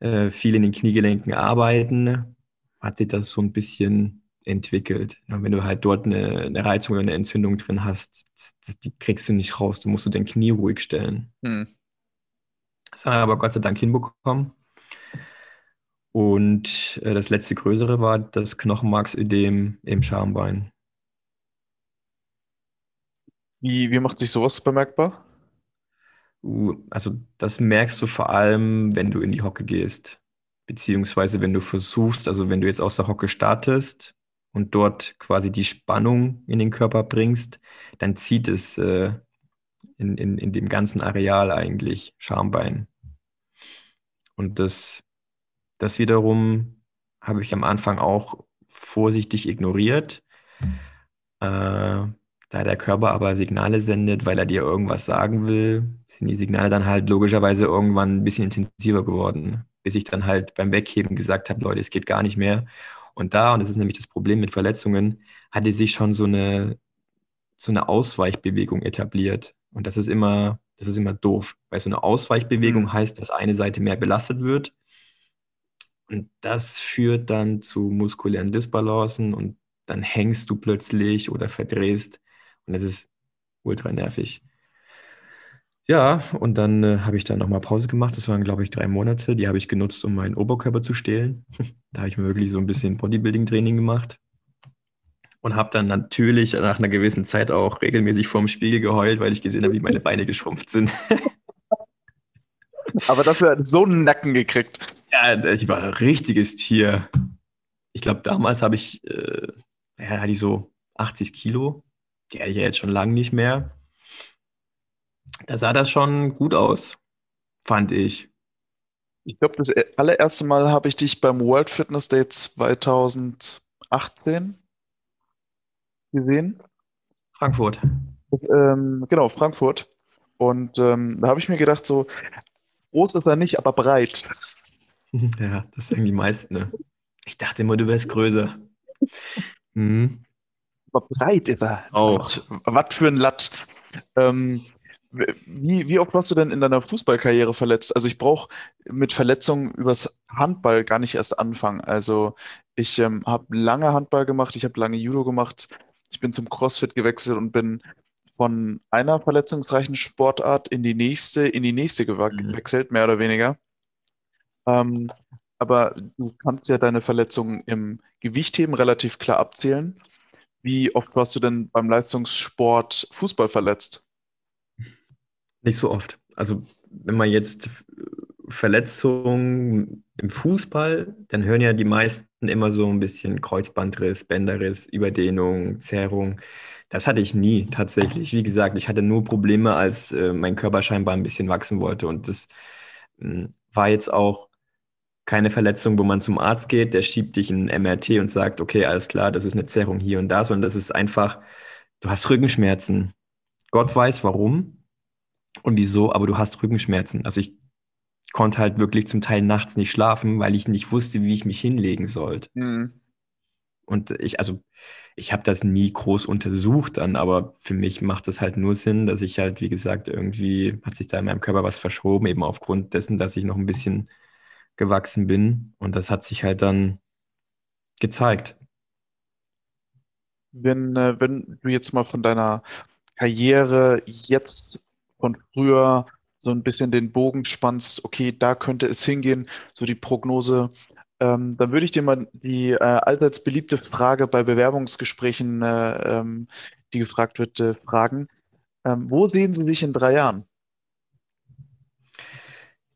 S2: äh, viel in den Kniegelenken arbeiten, hat sich das so ein bisschen entwickelt. Ja, wenn du halt dort eine, eine, Reizung oder eine Entzündung drin hast, das, die kriegst du nicht raus. Du musst du dein Knie ruhig stellen. Hm. Das haben wir aber Gott sei Dank hinbekommen. Und äh, das letzte größere war das Knochenmarksödem im Schambein.
S1: Wie, wie macht sich sowas bemerkbar?
S2: also das merkst du vor allem, wenn du in die Hocke gehst. Beziehungsweise wenn du versuchst, also wenn du jetzt aus der Hocke startest und dort quasi die Spannung in den Körper bringst, dann zieht es äh, in, in, in dem ganzen Areal eigentlich Schambein. Und das, das wiederum habe ich am Anfang auch vorsichtig ignoriert. Äh, da der Körper aber Signale sendet, weil er dir irgendwas sagen will, sind die Signale dann halt logischerweise irgendwann ein bisschen intensiver geworden, bis ich dann halt beim Wegheben gesagt habe, Leute, es geht gar nicht mehr. Und da, und das ist nämlich das Problem mit Verletzungen, hatte sich schon so eine, so eine Ausweichbewegung etabliert. Und das ist immer, das ist immer doof, weil so eine Ausweichbewegung mhm. heißt, dass eine Seite mehr belastet wird. Und das führt dann zu muskulären Disbalancen und dann hängst du plötzlich oder verdrehst und das ist ultra nervig. Ja, und dann äh, habe ich dann nochmal Pause gemacht. Das waren, glaube ich, drei Monate. Die habe ich genutzt, um meinen Oberkörper zu stehlen. da habe ich mir wirklich so ein bisschen Bodybuilding-Training gemacht. Und habe dann natürlich nach einer gewissen Zeit auch regelmäßig vorm Spiegel geheult, weil ich gesehen habe, wie meine Beine geschrumpft sind.
S1: Aber dafür hat so einen Nacken gekriegt.
S2: Ja, ich war ein richtiges Tier. Ich glaube, damals habe ich, äh, ja, hatte ich so 80 Kilo die hatte ich ja jetzt schon lange nicht mehr. Da sah das schon gut aus, fand ich.
S1: Ich glaube, das allererste Mal habe ich dich beim World Fitness Day 2018 gesehen.
S2: Frankfurt.
S1: Ähm, genau, Frankfurt. Und ähm, da habe ich mir gedacht, so groß ist er nicht, aber breit.
S2: Ja, das sagen die meisten. Ne? Ich dachte immer, du wärst größer.
S1: Mhm aber breit ist er.
S2: Oh.
S1: Was für ein Latt. Ähm, wie, wie oft warst du denn in deiner Fußballkarriere verletzt? Also ich brauche mit Verletzungen übers Handball gar nicht erst anfangen. Also ich ähm, habe lange Handball gemacht, ich habe lange Judo gemacht, ich bin zum CrossFit gewechselt und bin von einer verletzungsreichen Sportart in die nächste, in die nächste mhm. gewechselt, mhm. mehr oder weniger. Ähm, aber du kannst ja deine Verletzungen im Gewichtheben relativ klar abzählen. Wie oft warst du denn beim Leistungssport Fußball verletzt?
S2: Nicht so oft. Also wenn man jetzt Verletzungen im Fußball, dann hören ja die meisten immer so ein bisschen Kreuzbandriss, Bänderriss, Überdehnung, Zerrung. Das hatte ich nie tatsächlich. Wie gesagt, ich hatte nur Probleme, als äh, mein Körper scheinbar ein bisschen wachsen wollte. Und das äh, war jetzt auch keine Verletzung, wo man zum Arzt geht, der schiebt dich in ein MRT und sagt, okay, alles klar, das ist eine Zerrung hier und da, sondern das ist einfach, du hast Rückenschmerzen. Gott weiß warum. Und wieso? Aber du hast Rückenschmerzen. Also ich konnte halt wirklich zum Teil nachts nicht schlafen, weil ich nicht wusste, wie ich mich hinlegen sollte. Mhm. Und ich, also, ich habe das nie groß untersucht dann, aber für mich macht das halt nur Sinn, dass ich halt, wie gesagt, irgendwie hat sich da in meinem Körper was verschoben, eben aufgrund dessen, dass ich noch ein bisschen gewachsen bin. Und das hat sich halt dann gezeigt.
S1: Wenn, äh, wenn du jetzt mal von deiner Karriere jetzt von früher so ein bisschen den Bogen spannst, okay, da könnte es hingehen, so die Prognose, ähm, dann würde ich dir mal die äh, allseits beliebte Frage bei Bewerbungsgesprächen, äh, ähm, die gefragt wird, äh, fragen. Ähm, wo sehen Sie sich in drei Jahren?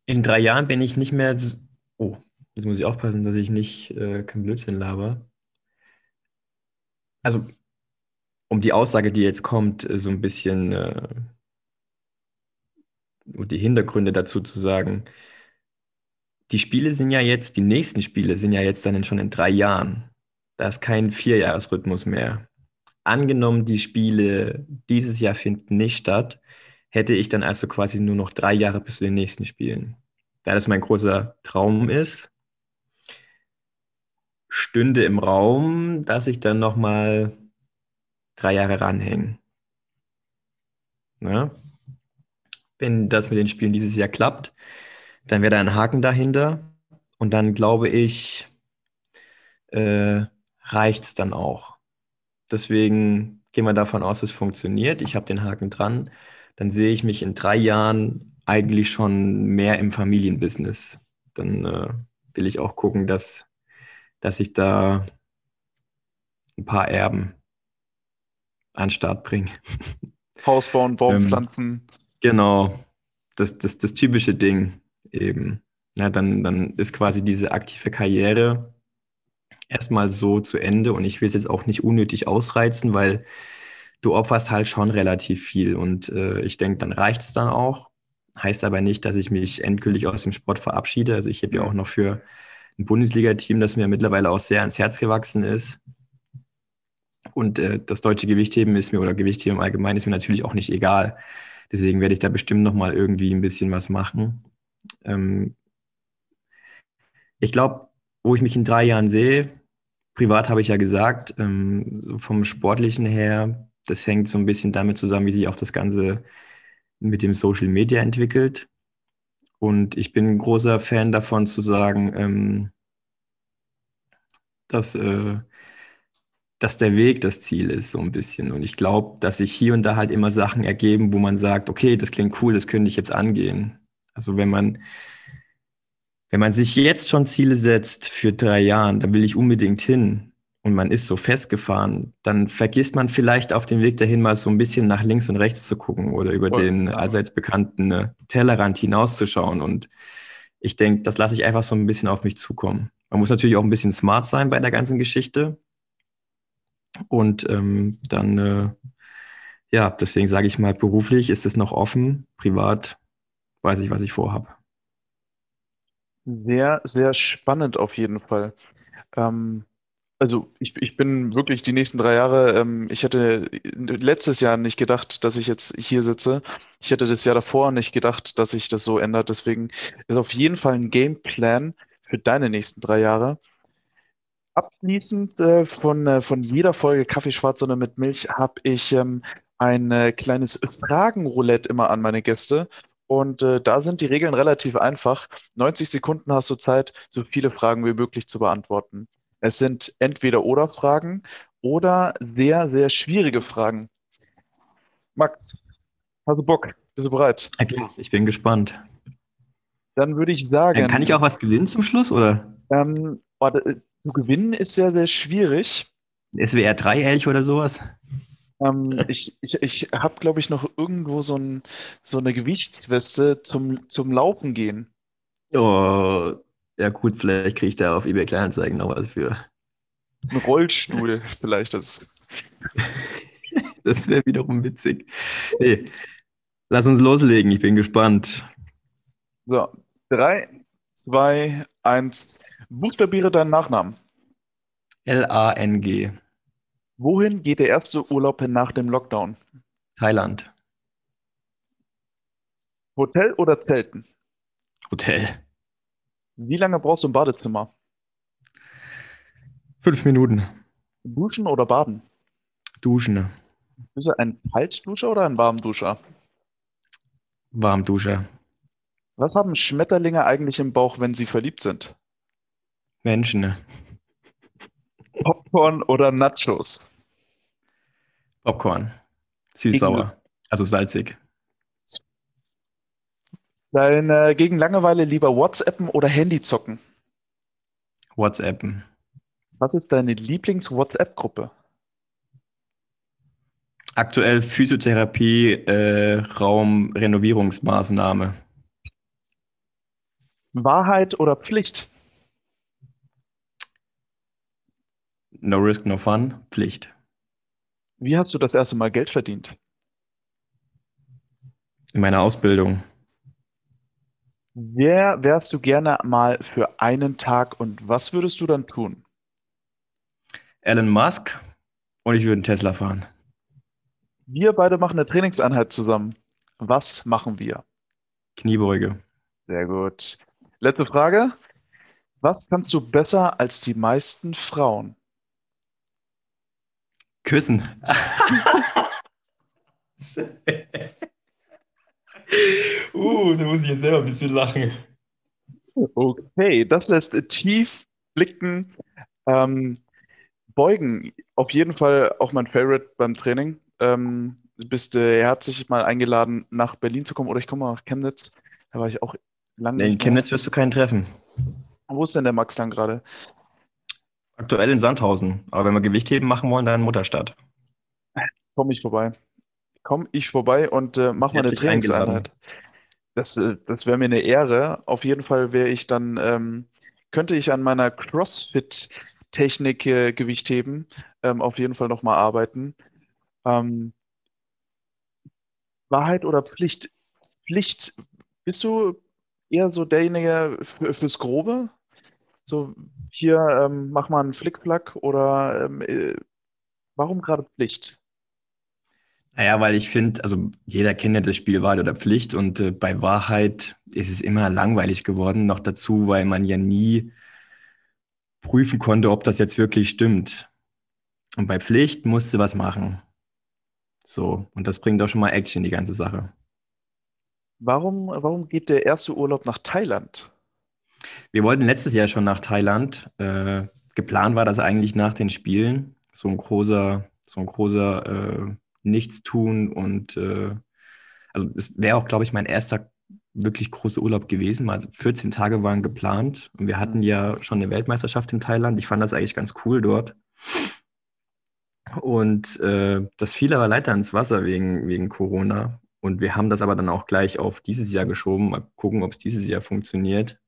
S2: In drei Jahren bin ich nicht mehr. Oh, jetzt muss ich aufpassen, dass ich nicht äh, kein Blödsinn laber. Also, um die Aussage, die jetzt kommt, äh, so ein bisschen äh, und die Hintergründe dazu zu sagen. Die Spiele sind ja jetzt, die nächsten Spiele sind ja jetzt dann schon in drei Jahren. Da ist kein Vierjahresrhythmus mehr. Angenommen, die Spiele dieses Jahr finden nicht statt, hätte ich dann also quasi nur noch drei Jahre bis zu den nächsten Spielen. Da das mein großer Traum ist, stünde im Raum, dass ich dann nochmal drei Jahre ranhänge. Ne? Wenn das mit den Spielen dieses Jahr klappt, dann wäre da ein Haken dahinter. Und dann glaube ich, äh, reicht es dann auch. Deswegen gehen wir davon aus, es funktioniert. Ich habe den Haken dran. Dann sehe ich mich in drei Jahren eigentlich schon mehr im Familienbusiness. Dann äh, will ich auch gucken, dass, dass ich da ein paar Erben an den Start bringe.
S1: Haus bauen, Baum ähm, pflanzen.
S2: Genau, das, das, das typische Ding eben. Ja, dann, dann ist quasi diese aktive Karriere erstmal so zu Ende und ich will es jetzt auch nicht unnötig ausreizen, weil du opferst halt schon relativ viel und äh, ich denke, dann reicht es dann auch. Heißt aber nicht, dass ich mich endgültig aus dem Sport verabschiede. Also ich habe ja auch noch für ein Bundesliga-Team, das mir mittlerweile auch sehr ans Herz gewachsen ist. Und äh, das deutsche Gewichtheben ist mir oder Gewichtheben im Allgemeinen ist mir natürlich auch nicht egal. Deswegen werde ich da bestimmt noch mal irgendwie ein bisschen was machen. Ähm, ich glaube, wo ich mich in drei Jahren sehe, privat habe ich ja gesagt, ähm, vom Sportlichen her, das hängt so ein bisschen damit zusammen, wie sich auch das Ganze mit dem Social Media entwickelt. Und ich bin ein großer Fan davon zu sagen, ähm, dass äh, dass der Weg das Ziel ist, so ein bisschen. Und ich glaube, dass sich hier und da halt immer Sachen ergeben, wo man sagt, okay, das klingt cool, das könnte ich jetzt angehen. Also wenn man, wenn man sich jetzt schon Ziele setzt für drei Jahren, da will ich unbedingt hin und man ist so festgefahren, dann vergisst man vielleicht auf dem Weg dahin mal so ein bisschen nach links und rechts zu gucken oder über oh, den allseits bekannten äh, Tellerrand hinauszuschauen. Und ich denke, das lasse ich einfach so ein bisschen auf mich zukommen. Man muss natürlich auch ein bisschen smart sein bei der ganzen Geschichte. Und ähm, dann, äh, ja, deswegen sage ich mal, beruflich ist es noch offen, privat weiß ich, was ich vorhabe.
S1: Sehr, sehr spannend auf jeden Fall. Ähm, also ich, ich bin wirklich die nächsten drei Jahre, ähm, ich hätte letztes Jahr nicht gedacht, dass ich jetzt hier sitze. Ich hätte das Jahr davor nicht gedacht, dass sich das so ändert. Deswegen ist auf jeden Fall ein Gameplan für deine nächsten drei Jahre. Abschließend äh, von, äh, von jeder Folge Kaffee schwarz oder mit Milch habe ich ähm, ein äh, kleines Fragenroulette immer an meine Gäste. Und äh, da sind die Regeln relativ einfach. 90 Sekunden hast du Zeit, so viele Fragen wie möglich zu beantworten. Es sind entweder oder Fragen oder sehr, sehr schwierige Fragen. Max, hast du Bock? Bist du bereit?
S2: Klar, ich bin gespannt.
S1: Dann würde ich sagen.
S2: Kann ich auch was gewinnen zum Schluss, oder?
S1: Ähm, warte, zu gewinnen ist sehr, sehr schwierig.
S2: SWR 3 Elch oder sowas?
S1: Ähm, ich ich, ich habe, glaube ich, noch irgendwo so, ein, so eine Gewichtsweste zum, zum Laufen gehen.
S2: Oh, ja gut, vielleicht kriege ich da auf eBay Kleinanzeigen noch was für.
S1: Ein Rollstuhl vielleicht. Das,
S2: das wäre wiederum witzig. Nee, lass uns loslegen, ich bin gespannt.
S1: So, drei, zwei, eins. Buchstabiere deinen Nachnamen.
S2: L-A-N-G.
S1: Wohin geht der erste Urlaub nach dem Lockdown?
S2: Thailand.
S1: Hotel oder Zelten?
S2: Hotel.
S1: Wie lange brauchst du im Badezimmer?
S2: Fünf Minuten.
S1: Duschen oder baden?
S2: Duschen.
S1: Bist du ein Kaltduscher oder ein Warmduscher?
S2: Warmduscher.
S1: Was haben Schmetterlinge eigentlich im Bauch, wenn sie verliebt sind?
S2: Menschen.
S1: Popcorn oder Nachos?
S2: Popcorn. Süß-sauer. Also salzig.
S1: Dein, äh, gegen Langeweile lieber WhatsAppen oder Handy zocken?
S2: WhatsAppen.
S1: Was ist deine Lieblings-WhatsApp-Gruppe?
S2: Aktuell Physiotherapie, äh, Raumrenovierungsmaßnahme.
S1: Wahrheit oder Pflicht?
S2: No risk, no fun. Pflicht.
S1: Wie hast du das erste Mal Geld verdient?
S2: In meiner Ausbildung.
S1: Wer wärst du gerne mal für einen Tag und was würdest du dann tun?
S2: Elon Musk und ich würde einen Tesla fahren.
S1: Wir beide machen eine Trainingseinheit zusammen. Was machen wir?
S2: Kniebeuge.
S1: Sehr gut. Letzte Frage. Was kannst du besser als die meisten Frauen?
S2: Küssen. uh, da muss ich jetzt selber ein bisschen lachen.
S1: Okay, das lässt tief blicken. Ähm, Beugen, auf jeden Fall auch mein Favorite beim Training. Ähm, bist äh, herzlich mal eingeladen, nach Berlin zu kommen oder ich komme mal nach Chemnitz. Da war ich auch lange.
S2: Nee, in. Chemnitz wirst du keinen treffen.
S1: Wo ist denn der Max dann gerade?
S2: Aktuell in Sandhausen. Aber wenn wir Gewichtheben machen wollen, dann in Mutterstadt.
S1: Komme ich vorbei. Komme ich vorbei und äh, mach mal eine. Trainingseinheit. Das, äh, das wäre mir eine Ehre. Auf jeden Fall wäre ich dann, ähm, könnte ich an meiner CrossFit-Technik äh, Gewicht heben, ähm, auf jeden Fall nochmal arbeiten. Ähm, Wahrheit oder Pflicht? Pflicht. Bist du eher so derjenige für, fürs Grobe? So, hier, ähm, mach mal einen Flickflack oder ähm, äh, warum gerade Pflicht?
S2: Naja, weil ich finde, also jeder kennt ja das Spiel Wahrheit oder Pflicht und äh, bei Wahrheit ist es immer langweilig geworden. Noch dazu, weil man ja nie prüfen konnte, ob das jetzt wirklich stimmt. Und bei Pflicht musste was machen. So, und das bringt auch schon mal Action, die ganze Sache.
S1: Warum, warum geht der erste Urlaub nach Thailand?
S2: Wir wollten letztes Jahr schon nach Thailand. Äh, geplant war das eigentlich nach den Spielen. So ein großer, so ein großer äh, Nichtstun und äh, also es wäre auch, glaube ich, mein erster wirklich großer Urlaub gewesen. Also 14 Tage waren geplant und wir hatten ja schon eine Weltmeisterschaft in Thailand. Ich fand das eigentlich ganz cool dort. Und äh, das fiel aber leider ins Wasser wegen, wegen Corona. Und wir haben das aber dann auch gleich auf dieses Jahr geschoben. Mal gucken, ob es dieses Jahr funktioniert.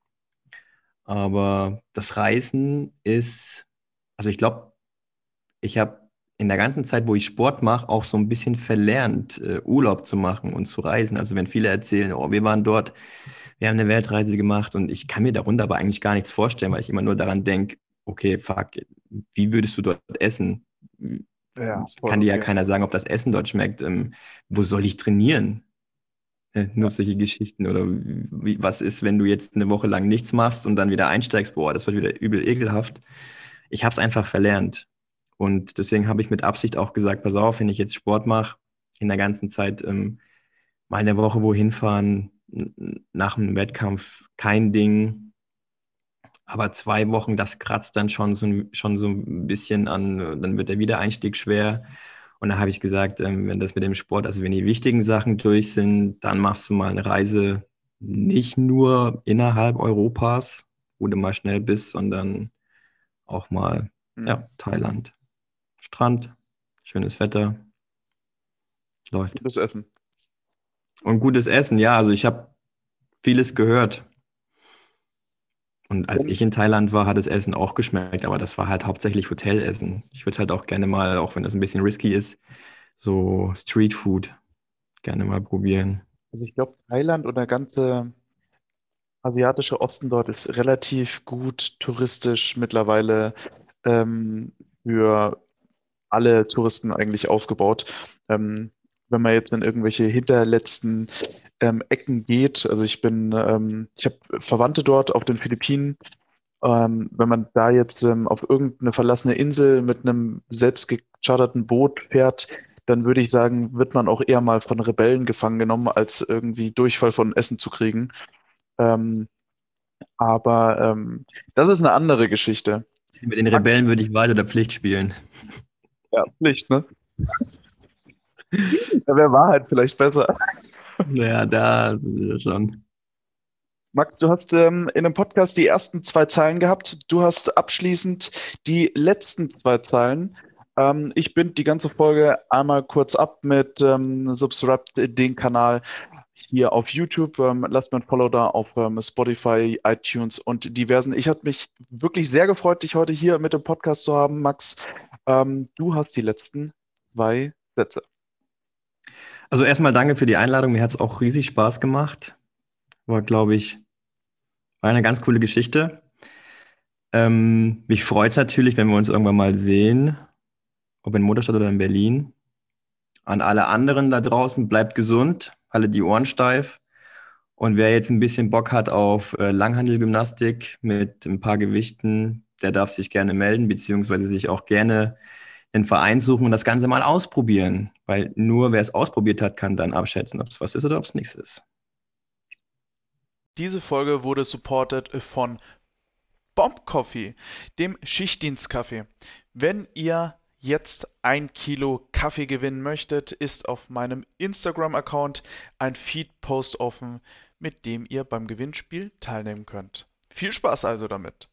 S2: Aber das Reisen ist, also ich glaube, ich habe in der ganzen Zeit, wo ich Sport mache, auch so ein bisschen verlernt, äh, Urlaub zu machen und zu reisen. Also wenn viele erzählen, oh, wir waren dort, wir haben eine Weltreise gemacht und ich kann mir darunter aber eigentlich gar nichts vorstellen, weil ich immer nur daran denke, okay, fuck, wie würdest du dort essen?
S1: Ja,
S2: kann dir ja
S1: okay.
S2: keiner sagen, ob das Essen dort schmeckt. Ähm, wo soll ich trainieren? Nur solche Geschichten. Oder wie, was ist, wenn du jetzt eine Woche lang nichts machst und dann wieder einsteigst? Boah, das wird wieder übel ekelhaft. Ich habe es einfach verlernt. Und deswegen habe ich mit Absicht auch gesagt, pass auf, wenn ich jetzt Sport mache, in der ganzen Zeit ähm, mal eine Woche wohin fahren, nach einem Wettkampf, kein Ding. Aber zwei Wochen, das kratzt dann schon so, ein- schon so ein bisschen an, dann wird der Wiedereinstieg schwer. Und da habe ich gesagt, ähm, wenn das mit dem Sport, also wenn die wichtigen Sachen durch sind, dann machst du mal eine Reise nicht nur innerhalb Europas, wo du mal schnell bist, sondern auch mal,
S1: Hm.
S2: ja, Thailand. Strand, schönes Wetter, läuft.
S1: Gutes Essen.
S2: Und gutes Essen, ja, also ich habe vieles gehört. Und als ich in Thailand war, hat das Essen auch geschmeckt, aber das war halt hauptsächlich Hotelessen. Ich würde halt auch gerne mal, auch wenn das ein bisschen risky ist, so Streetfood gerne mal probieren.
S1: Also ich glaube, Thailand und der ganze asiatische Osten dort ist relativ gut touristisch mittlerweile ähm, für alle Touristen eigentlich aufgebaut. Ähm, wenn man jetzt in irgendwelche hinterletzten ähm, Ecken geht. Also ich bin, ähm, ich habe Verwandte dort auf den Philippinen. Ähm, wenn man da jetzt ähm, auf irgendeine verlassene Insel mit einem selbst gecharterten Boot fährt, dann würde ich sagen, wird man auch eher mal von Rebellen gefangen genommen, als irgendwie Durchfall von Essen zu kriegen. Ähm, aber ähm, das ist eine andere Geschichte.
S2: Mit den Rebellen würde ich weiter der Pflicht spielen.
S1: Ja, Pflicht, ne? da wäre Wahrheit vielleicht besser.
S2: Ja, da schon.
S1: Max, du hast ähm, in dem Podcast die ersten zwei Zeilen gehabt. Du hast abschließend die letzten zwei Zeilen. Ähm, ich binde die ganze Folge einmal kurz ab mit ähm, Subscribe den Kanal hier auf YouTube. Ähm, lasst mir ein Follow da auf ähm, Spotify, iTunes und diversen. Ich habe mich wirklich sehr gefreut, dich heute hier mit dem Podcast zu haben, Max. Ähm, du hast die letzten zwei Sätze.
S2: Also erstmal danke für die Einladung. Mir hat es auch riesig Spaß gemacht. War, glaube ich, eine ganz coole Geschichte. Ähm, mich freut es natürlich, wenn wir uns irgendwann mal sehen, ob in Mutterstadt oder in Berlin. An alle anderen da draußen, bleibt gesund, alle die Ohren steif. Und wer jetzt ein bisschen Bock hat auf äh, Langhandelgymnastik mit ein paar Gewichten, der darf sich gerne melden, beziehungsweise sich auch gerne einen Verein suchen und das Ganze mal ausprobieren. Weil nur wer es ausprobiert hat, kann dann abschätzen, ob es was ist oder ob es nichts ist.
S1: Diese Folge wurde supported von Bomb Coffee, dem Schichtdienstkaffee. Wenn ihr jetzt ein Kilo Kaffee gewinnen möchtet, ist auf meinem Instagram-Account ein Feed-Post offen, mit dem ihr beim Gewinnspiel teilnehmen könnt. Viel Spaß also damit!